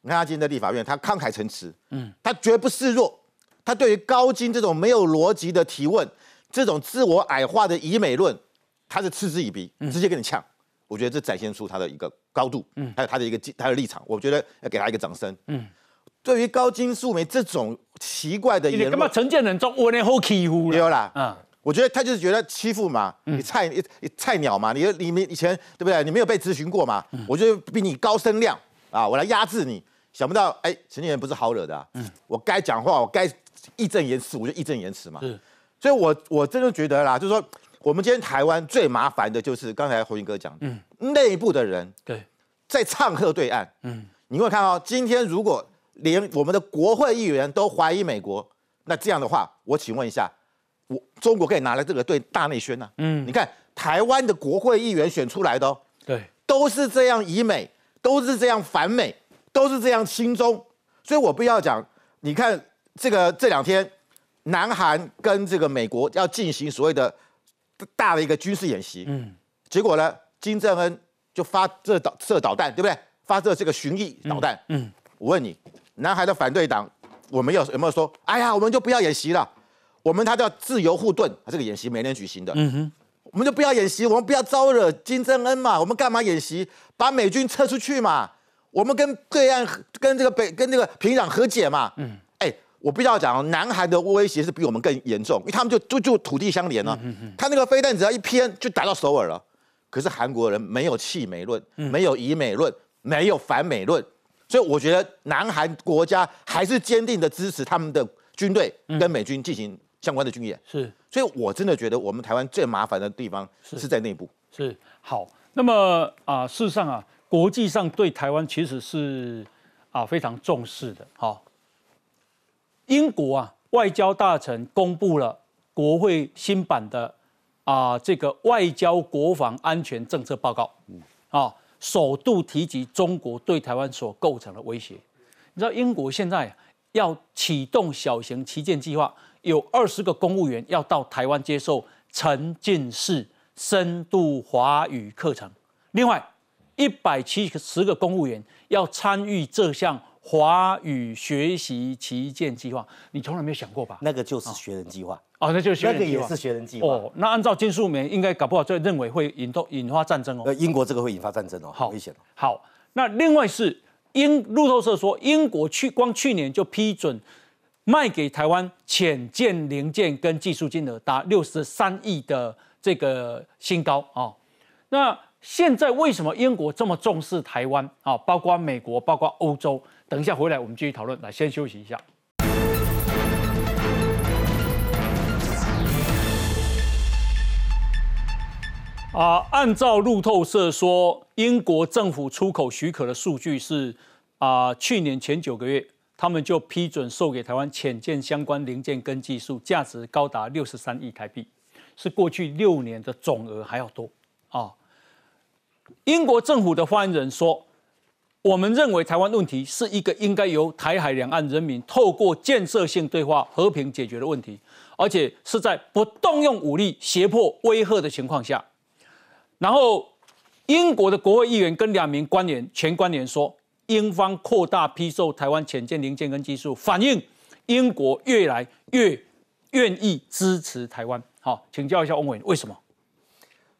你看他今天在立法院，他慷慨陈词，嗯，他绝不示弱。他对于高金这种没有逻辑的提问，这种自我矮化的以美论，他是嗤之以鼻，直接跟你呛。我觉得这展现出他的一个高度，嗯，还有他的一个他的立场。我觉得要给他一个掌声，嗯。对于高金素梅这种奇怪的言论，干嘛陈建仁中我那好欺负了？有啦，嗯。我觉得他就是觉得欺负嘛，你菜你菜鸟嘛，你你们以前对不对？你没有被咨询过嘛？我就比你高声量啊，我来压制你。想不到哎，陈建仁不是好惹的，嗯，我该讲话，我该义正言辞，我就义正言辞嘛。所以我我真的觉得啦，就是说，我们今天台湾最麻烦的就是刚才侯云哥讲，嗯，内部的人对，在唱和对岸，嗯，你会看到今天如果连我们的国会议员都怀疑美国，那这样的话，我请问一下。我中国可以拿来这个对大内宣呐，嗯，你看台湾的国会议员选出来的哦，对，都是这样以美，都是这样反美，都是这样亲中，所以我不要讲，你看这个这两天，南韩跟这个美国要进行所谓的大的一个军事演习，嗯，结果呢，金正恩就发射导射导弹，对不对？发射这个巡弋导弹，嗯，我问你，南韩的反对党，我们有有没有说，哎呀，我们就不要演习了？我们他叫自由护盾，这个演习每年举行的。嗯哼，我们就不要演习，我们不要招惹金正恩嘛。我们干嘛演习？把美军撤出去嘛。我们跟对岸、跟这个北、跟这个平壤和解嘛。嗯，哎，我必须要讲，南韩的威胁是比我们更严重，因为他们就就就土地相连了。嗯哼，他那个飞弹只要一偏，就打到首尔了。可是韩国人没有弃美论，没有以美论，没有反美论，所以我觉得南韩国家还是坚定的支持他们的军队跟美军进行。相关的军演是，所以我真的觉得我们台湾最麻烦的地方是在内部。是好，那么啊，事实上啊，国际上对台湾其实是啊非常重视的。好，英国啊外交大臣公布了国会新版的啊这个外交国防安全政策报告，啊，首度提及中国对台湾所构成的威胁。你知道英国现在要启动小型旗舰计划。有二十个公务员要到台湾接受沉浸式深度华语课程，另外一百七十个公务员要参与这项华语学习旗舰计划。你从来没有想过吧？那个就是学人计划哦，那就是那个也是学人计划哦。那按照金素梅应该搞不好就认为会引动引发战争哦。呃，英国这个会引发战争哦，好危险哦。好，那另外是英路透社说，英国去光去年就批准。卖给台湾潜舰零件跟技术金额达六十三亿的这个新高啊。那现在为什么英国这么重视台湾啊？包括美国，包括欧洲。等一下回来我们继续讨论。来，先休息一下。啊，按照路透社说，英国政府出口许可的数据是啊，去年前九个月，他们就批准售给台湾潜舰相关零件跟技术，价值高达六十三亿台币，是过去六年的总额还要多啊。英国政府的发言人说：“我们认为台湾问题是一个应该由台海两岸人民透过建设性对话和平解决的问题，而且是在不动用武力、胁迫、威吓的情况下。”然后，英国的国会议员跟两名官员、前官员说，英方扩大批售台湾潜舰零件跟技术，反映英国越来越愿意支持台湾。好，请教一下翁伟，为什么？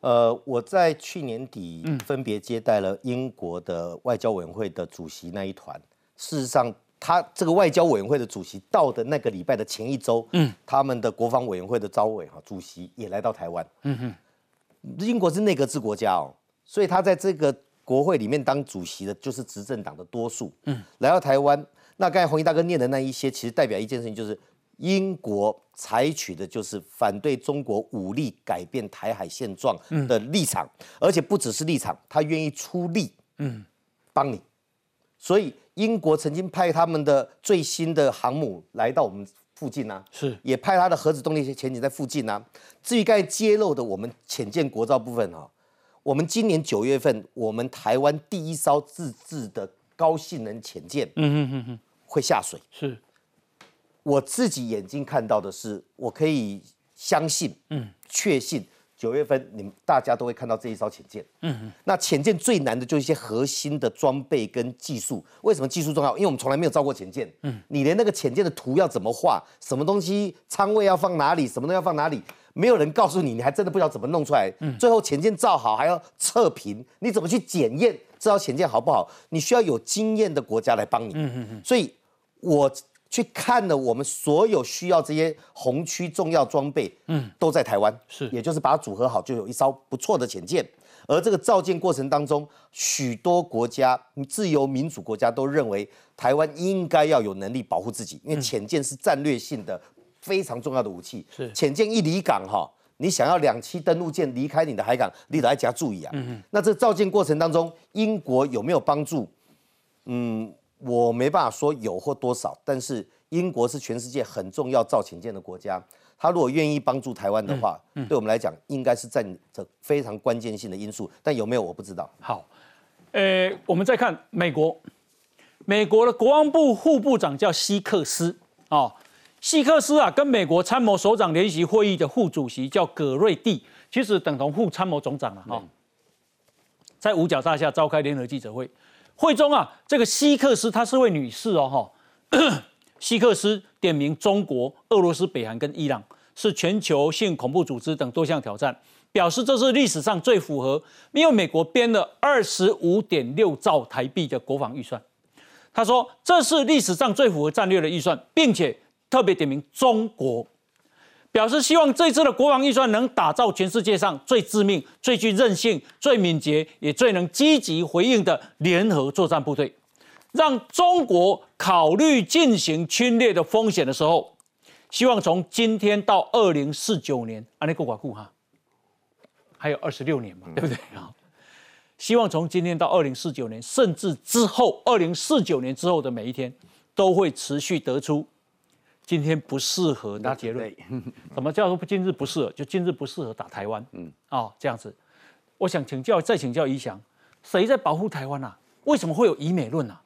呃，我在去年底分别接待了英国的外交委员会的主席那一团。事实上，他这个外交委员会的主席到的那个礼拜的前一周，嗯，他们的国防委员会的招委哈主席也来到台湾。嗯哼。英国是内阁制国家哦，所以他在这个国会里面当主席的，就是执政党的多数。嗯，来到台湾，那刚才红衣大哥念的那一些，其实代表一件事情，就是英国采取的就是反对中国武力改变台海现状的立场，而且不只是立场，他愿意出力，嗯，帮你。所以英国曾经派他们的最新的航母来到我们。附近呢，是也派他的核子动力潜艇在附近呢。至于刚才揭露的我们潜舰国造部分哈，我们今年九月份，我们台湾第一艘自制的高性能潜舰，嗯嗯嗯嗯，会下水。是，我自己眼睛看到的是，我可以相信，嗯，确信。九月份，你们大家都会看到这一艘潜舰。嗯嗯。那潜舰最难的就是一些核心的装备跟技术。为什么技术重要？因为我们从来没有造过潜舰。嗯。你连那个潜舰的图要怎么画，什么东西仓位要放哪里，什么东西要放哪里，没有人告诉你，你还真的不知道怎么弄出来。嗯。最后潜舰造好还要测评，你怎么去检验这艘潜舰好不好？你需要有经验的国家来帮你。嗯嗯嗯。所以，我。去看了我们所有需要这些红区重要装备，嗯，都在台湾，是，也就是把它组合好，就有一艘不错的潜舰。而这个造舰过程当中，许多国家，自由民主国家都认为台湾应该要有能力保护自己，因为潜舰是战略性的非常重要的武器。是，潜舰一离港哈，你想要两栖登陆舰离开你的海港，你得要加注意啊。嗯嗯。那这造舰过程当中，英国有没有帮助？嗯。我没办法说有或多少，但是英国是全世界很重要造潜舰的国家，他如果愿意帮助台湾的话，对我们来讲应该是占着非常关键性的因素。但有没有我不知道。好，呃，我们再看美国，美国的国防部副部长叫希克斯啊，希克斯啊，跟美国参谋首长联席会议的副主席叫葛瑞蒂，其实等同副参谋总长了哈，在五角大厦召开联合记者会。会中啊，这个希克斯她是位女士哦，哈，希克斯点名中国、俄罗斯、北韩跟伊朗是全球性恐怖组织等多项挑战，表示这是历史上最符合，因为美国编了二十五点六兆台币的国防预算，他说这是历史上最符合战略的预算，并且特别点名中国。表示希望这次的国防预算能打造全世界上最致命、最具韧性、最敏捷也最能积极回应的联合作战部队，让中国考虑进行侵略的风险的时候，希望从今天到二零四九年，安内够寡固哈，还有二十六年嘛，对不对啊？希望从今天到二零四九年，甚至之后二零四九年之后的每一天，都会持续得出。今天不适合拿结论，什 么叫做不今日不适合？就今日不适合打台湾，嗯，哦，这样子。我想请教，再请教宜翔，谁在保护台湾啊？为什么会有以美论啊？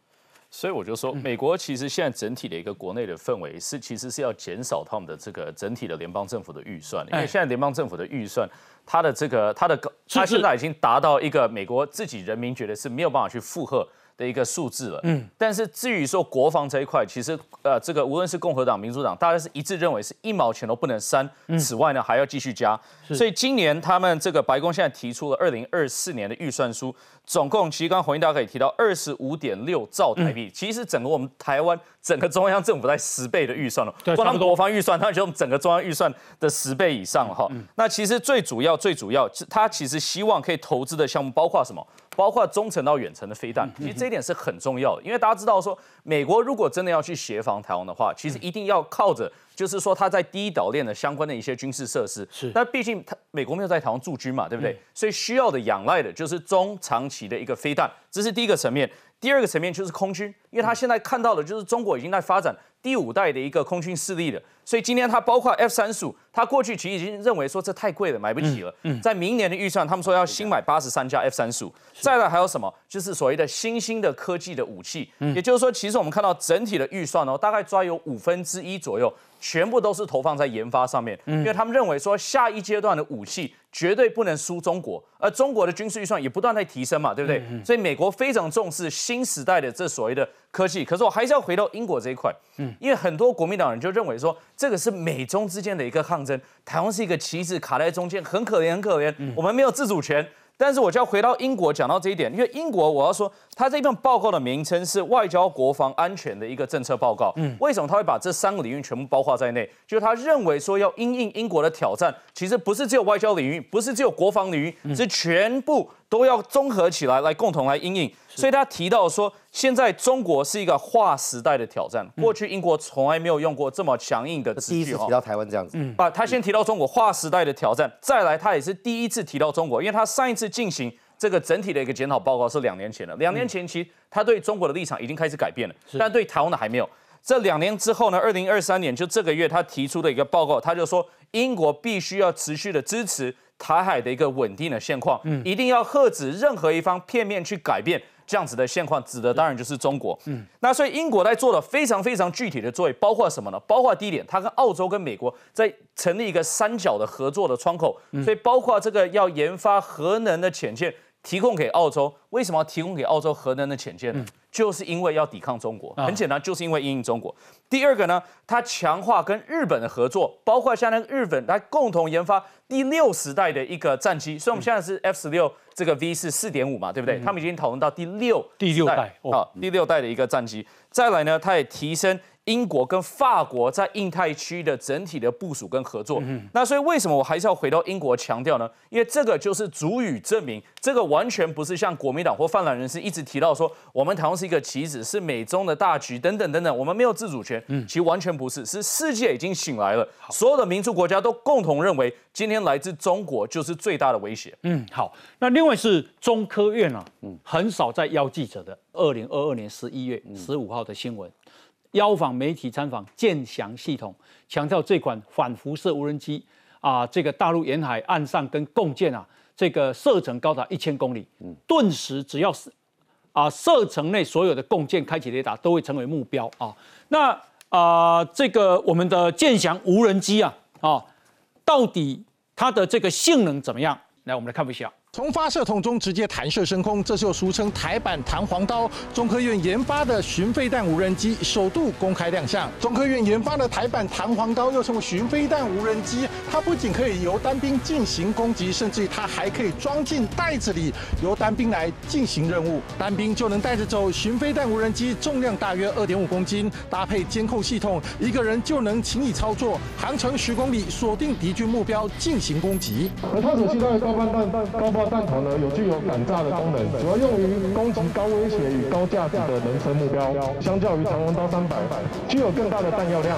所以我就说，美国其实现在整体的一个国内的氛围是，其实是要减少他们的这个整体的联邦政府的预算，因为现在联邦政府的预算，它的这个它的它现在已经达到一个美国自己人民觉得是没有办法去负荷。的一个数字了。嗯，但是至于说国防这一块，其实呃，这个无论是共和党、民主党，大家是一致认为是一毛钱都不能删。此外呢，还要继续加。所以今年他们这个白宫现在提出了二零二四年的预算书，总共其实刚刚洪英大可以提到二十五点六兆台币，其实整个我们台湾整个中央政府在十倍的预算了。对，光国防预算，它就整个中央预算的十倍以上了哈。那其实最主要、最主要，他其实希望可以投资的项目包括什么？包括中程到远程的飞弹，其实这一点是很重要的，因为大家知道说，美国如果真的要去协防台湾的话，其实一定要靠着，就是说它在第一岛链的相关的一些军事设施。是，但毕竟它美国没有在台湾驻军嘛，对不对？所以需要的仰赖的就是中长期的一个飞弹，这是第一个层面。第二个层面就是空军，因为他现在看到的就是中国已经在发展第五代的一个空军势力了，所以今天它包括 F 三十五，它过去其实已经认为说这太贵了，买不起了。在明年的预算，他们说要新买八十三架 F 三十五。再来还有什么？就是所谓的新兴的科技的武器，也就是说，其实我们看到整体的预算哦，大概抓有五分之一左右。全部都是投放在研发上面，因为他们认为说下一阶段的武器绝对不能输中国，而中国的军事预算也不断在提升嘛，对不对？所以美国非常重视新时代的这所谓的科技。可是我还是要回到英国这一块，嗯，因为很多国民党人就认为说这个是美中之间的一个抗争，台湾是一个棋子卡在中间，很可怜，很可怜，我们没有自主权。但是我就要回到英国讲到这一点，因为英国我要说，它这份报告的名称是外交国防安全的一个政策报告。嗯，为什么他会把这三个领域全部包括在内？就是他认为说要因应英国的挑战，其实不是只有外交领域，不是只有国防领域，是全部。都要综合起来，来共同来应应。所以他提到说，现在中国是一个划时代的挑战。过去英国从来没有用过这么强硬的字句。第一次提到台湾这样子，嗯，把他先提到中国划时代的挑战，再来他也是第一次提到中国，因为他上一次进行这个整体的一个检讨报告是两年前的。两年前其实他对中国的立场已经开始改变了，但对台湾的还没有。这两年之后呢，二零二三年就这个月他提出的一个报告，他就说英国必须要持续的支持。台海的一个稳定的现况，嗯，一定要遏止任何一方片面去改变这样子的现况，指的当然就是中国，嗯，那所以英国在做了非常非常具体的作为，包括什么呢？包括第一点，它跟澳洲跟美国在成立一个三角的合作的窗口，所以包括这个要研发核能的潜舰。提供给澳洲，为什么要提供给澳洲核能的潜舰呢？就是因为要抵抗中国，很简单，就是因为因应中国。第二个呢，它强化跟日本的合作，包括像那个日本它共同研发第六时代的一个战机，所以我们现在是 F 十六这个 V 是四点五嘛，对不对？他们已经讨论到第六第六代啊，第六代的一个战机。再来呢，它也提升。英国跟法国在印太区的整体的部署跟合作，那所以为什么我还是要回到英国强调呢？因为这个就是足以证明，这个完全不是像国民党或泛蓝人士一直提到说，我们台湾是一个棋子，是美中的大局等等等等，我们没有自主权。嗯，其实完全不是，是世界已经醒来了，所有的民主国家都共同认为，今天来自中国就是最大的威胁。嗯，好，那另外是中科院啊，嗯，很少在邀记者的，二零二二年十一月十五号的新闻。邀访媒体参访建翔系统，强调这款反辐射无人机啊，这个大陆沿海岸上跟共建啊，这个射程高达一千公里，顿时只要是啊射程内所有的共建开启雷达都会成为目标啊。那啊这个我们的建翔无人机啊啊，到底它的这个性能怎么样？来，我们来看一下。从发射筒中直接弹射升空，这就俗称台版弹簧刀。中科院研发的巡飞弹无人机首度公开亮相。中科院研发的台版弹簧刀又称为巡飞弹无人机，它不仅可以由单兵进行攻击，甚至于它还可以装进袋子里，由单兵来进行任务，单兵就能带着走。巡飞弹无人机重量大约二点五公斤，搭配监控系统，一个人就能轻易操作，航程十公里，锁定敌军目标进行攻击。而它所携带的高弹弹高。弹头呢有具有反炸的功能，主要用于攻击高威胁与高价值的人身目标。相较于长虹刀三百，具有更大的弹药量。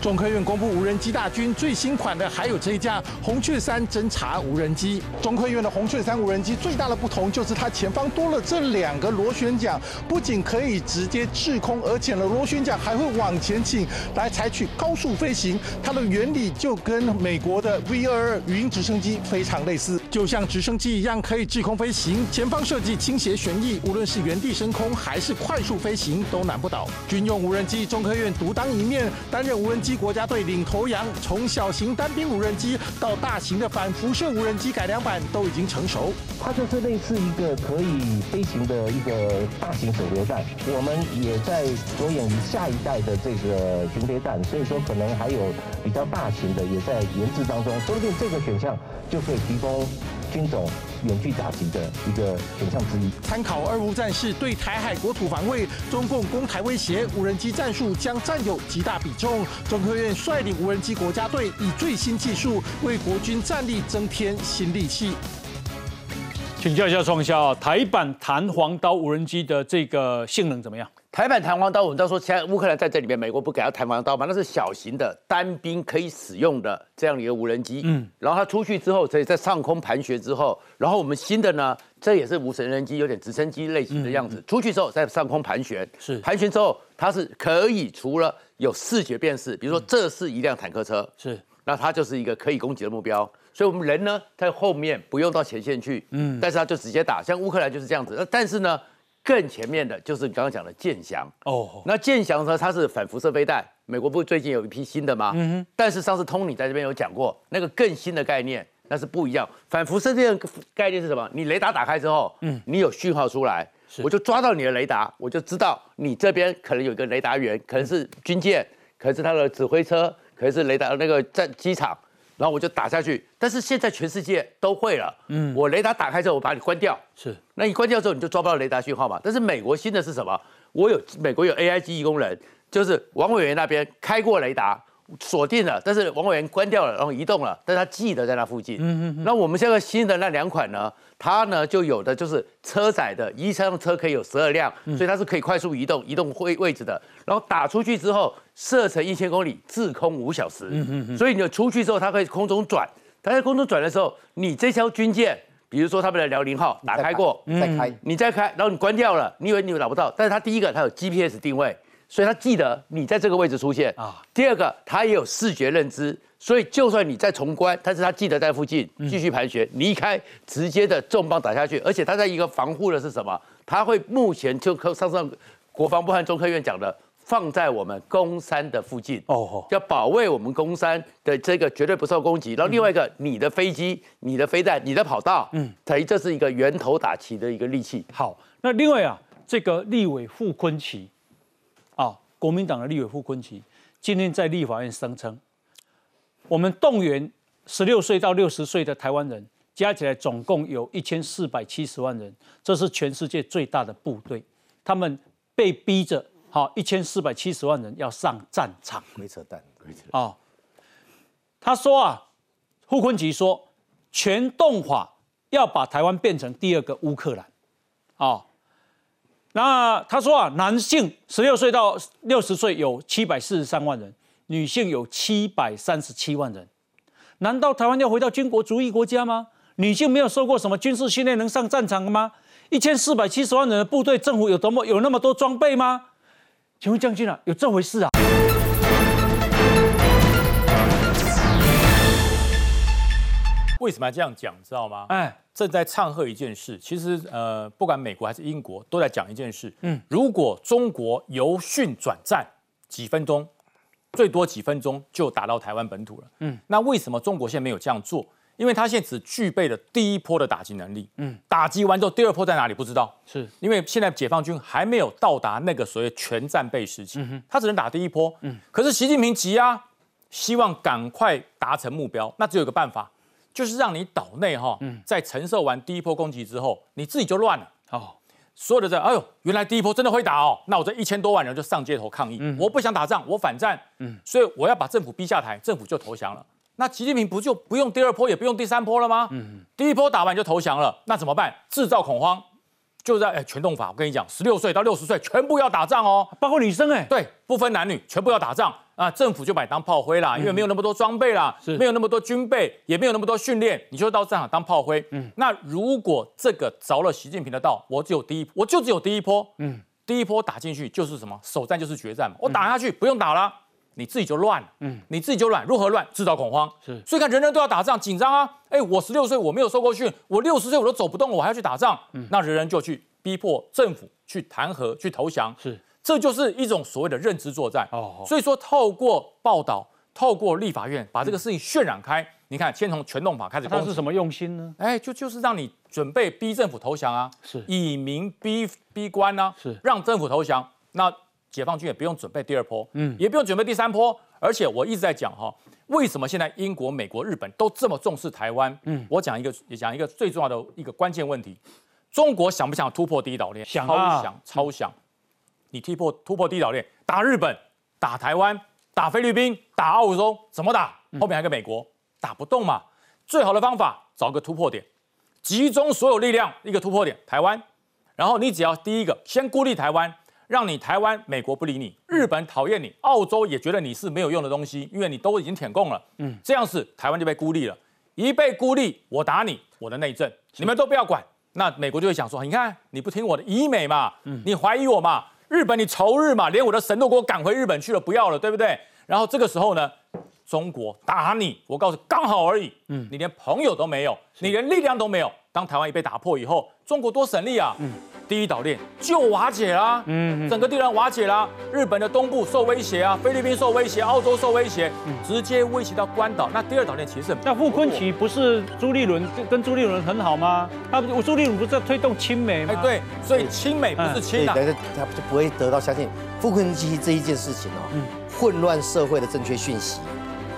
中科院公布无人机大军最新款的还有这一架红雀三侦察无人机。中科院的红雀三无人机最大的不同就是它前方多了这两个螺旋桨，不仅可以直接制空，而且呢螺旋桨还会往前倾来采取高速飞行。它的原理就跟美国的 V 二二语音直升机非常类似，就像直升机一样可以制空飞行。前方设计倾斜旋翼，无论是原地升空还是快速飞行都难不倒。军用无人机中科院独当一面，担任无人机。国家队领头羊，从小型单兵无人机到大型的反辐射无人机改良版都已经成熟。它就是类似一个可以飞行的一个大型手榴弹，我们也在着眼于下一代的这个巡飞弹，所以说可能还有比较大型的也在研制当中，说不定这个选项就可以提供军种。远距打击的一个选项之一。参考二五战士对台海国土防卫，中共攻台威胁，无人机战术将占有极大比重。中科院率领无人机国家队，以最新技术为国军战力增添新利器。请教一下创校，台版弹簧刀无人机的这个性能怎么样？台版弹簧刀，我们都说，现在乌克兰在这里面，美国不给他弹簧刀吗？那是小型的单兵可以使用的这样的一个无人机。嗯，然后它出去之后，可以在上空盘旋之后，然后我们新的呢，这也是无人机，有点直升机类型的样子。出去之后在上空盘旋，是盘旋之后，它是可以除了有视觉辨识，比如说这是一辆坦克车，是，那它就是一个可以攻击的目标。所以我们人呢在后面不用到前线去，嗯，但是它就直接打，像乌克兰就是这样子。那但是呢？更前面的就是你刚刚讲的剑翔哦，那剑翔呢，它是反辐射飞弹，美国不是最近有一批新的吗？嗯哼。但是上次通你在这边有讲过，那个更新的概念那是不一样。反辐射这个概念是什么？你雷达打开之后，嗯，你有讯号出来，我就抓到你的雷达，我就知道你这边可能有一个雷达员，可能是军舰，可能是他的指挥车，可能是雷达那个在机场。然后我就打下去，但是现在全世界都会了。嗯，我雷达打开之后，我把你关掉。是，那你关掉之后，你就抓不到雷达讯号嘛？但是美国新的是什么？我有美国有 AI 记忆功能，就是王委员那边开过雷达。锁定了，但是王委员关掉了，然后移动了，但是他记得在那附近。嗯嗯。那我们现在新的那两款呢？它呢就有的就是车载的，一辆车可以有十二辆，所以它是可以快速移动、移动位位置的。然后打出去之后，射程一千公里，滞空五小时。嗯嗯所以你出去之后，它可以空中转。它在空中转的时候，你这艘军舰，比如说他们的辽宁号打开过，再开，你再开，然后你关掉了，你以为你找不到，但是它第一个它有 GPS 定位。所以他记得你在这个位置出现啊。第二个，他也有视觉认知，所以就算你在重关，但是他记得在附近继续盘旋，离开直接的重磅打下去。而且他在一个防护的是什么？他会目前就上上国防部和中科院讲的，放在我们公山的附近哦，要保卫我们公山的这个绝对不受攻击。然后另外一个，你的飞机、你的飞弹、你的跑道，嗯，等于这是一个源头打击的一个利器。好，那另外啊，这个立委傅昆奇。国民党的立委傅昆萁今天在立法院声称，我们动员十六岁到六十岁的台湾人加起来总共有一千四百七十万人，这是全世界最大的部队。他们被逼着，好一千四百七十万人要上战场。没扯淡，没扯。啊，他说啊，傅昆萁说，全动法要把台湾变成第二个乌克兰，啊。那他说啊，男性十六岁到六十岁有七百四十三万人，女性有七百三十七万人。难道台湾要回到军国主义国家吗？女性没有受过什么军事训练能上战场吗？一千四百七十万人的部队，政府有多么有那么多装备吗？请问将军啊，有这回事啊？为什么要这样讲？知道吗？哎。正在唱和一件事，其实呃，不管美国还是英国，都在讲一件事。嗯，如果中国由训转战，几分钟，最多几分钟就打到台湾本土了。嗯，那为什么中国现在没有这样做？因为他现在只具备了第一波的打击能力。嗯，打击完之后，第二波在哪里不知道。是因为现在解放军还没有到达那个所谓全战备时期，嗯他只能打第一波。嗯，可是习近平急啊，希望赶快达成目标，那只有一个办法。就是让你岛内哈，在承受完第一波攻击之后，你自己就乱了哦。所有的人，哎呦，原来第一波真的会打哦，那我这一千多万人就上街头抗议，我不想打仗，我反战，嗯，所以我要把政府逼下台，政府就投降了。那习近平不就不用第二波，也不用第三波了吗？嗯，第一波打完就投降了，那怎么办？制造恐慌。就在哎，全动法，我跟你讲，十六岁到六十岁全部要打仗哦，包括女生哎，对，不分男女，全部要打仗。啊！政府就把你当炮灰啦，因为没有那么多装备啦，没有那么多军备，也没有那么多训练，你就到战场当炮灰。嗯，那如果这个着了习近平的道，我只有第一，我就只有第一波，嗯，第一波打进去就是什么，首战就是决战嘛，我打下去不用打了。你自己就乱，嗯，你自己就乱，如何乱？制造恐慌，是，所以看人人都要打仗，紧张啊！哎，我十六岁我没有受过训，我六十岁我都走不动了，我还要去打仗，嗯，那人人就去逼迫政府去弹劾、去投降，是，这就是一种所谓的认知作战。哦，所以说透过报道，透过立法院把这个事情渲染开。你看，先从全动法开始，他是什么用心呢？哎，就就是让你准备逼政府投降啊，是以民逼逼官啊，是让政府投降。那解放军也不用准备第二波，嗯，也不用准备第三波。而且我一直在讲哈，为什么现在英国、美国、日本都这么重视台湾？嗯，我讲一个，也讲一个最重要的一个关键问题：中国想不想突破第一岛链？想啊，想，超想。你突破突破第一岛链，打日本、打台湾、打菲律宾、打澳洲，怎么打？后面还有个美国。打不动嘛？最好的方法找个突破点，集中所有力量，一个突破点台湾。然后你只要第一个先孤立台湾，让你台湾美国不理你，日本讨厌你，澳洲也觉得你是没有用的东西，因为你都已经舔共了。嗯，这样子台湾就被孤立了。一被孤立，我打你，我的内政你们都不要管。那美国就会想说：你看你不听我的，以美嘛，你怀疑我嘛？日本你仇日嘛？连我的神都给我赶回日本去了，不要了，对不对？然后这个时候呢？中国打你，我告诉刚好而已。嗯，你连朋友都没有，你连力量都没有。当台湾一被打破以后，中国多省力啊！嗯，第一岛链就瓦解啦。嗯，整个地缘瓦解啦。日本的东部受威胁啊，菲律宾受威胁，澳洲受威胁，直接威胁到关岛。那第二岛链其实那傅昆萁不是朱立伦跟朱立伦很好吗？他朱立伦不是在推动亲美吗？哎，对，所以亲美不是亲啊。但是他就不会得到相信傅昆萁这一件事情哦，混乱社会的正确讯息。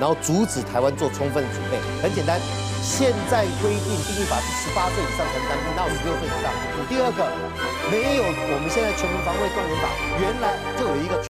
然后阻止台湾做充分的准备，很简单。现在规定兵役法是十八岁以上才能当兵，到十六岁以上。第二个，没有我们现在全民防卫动员法，原来就有一个。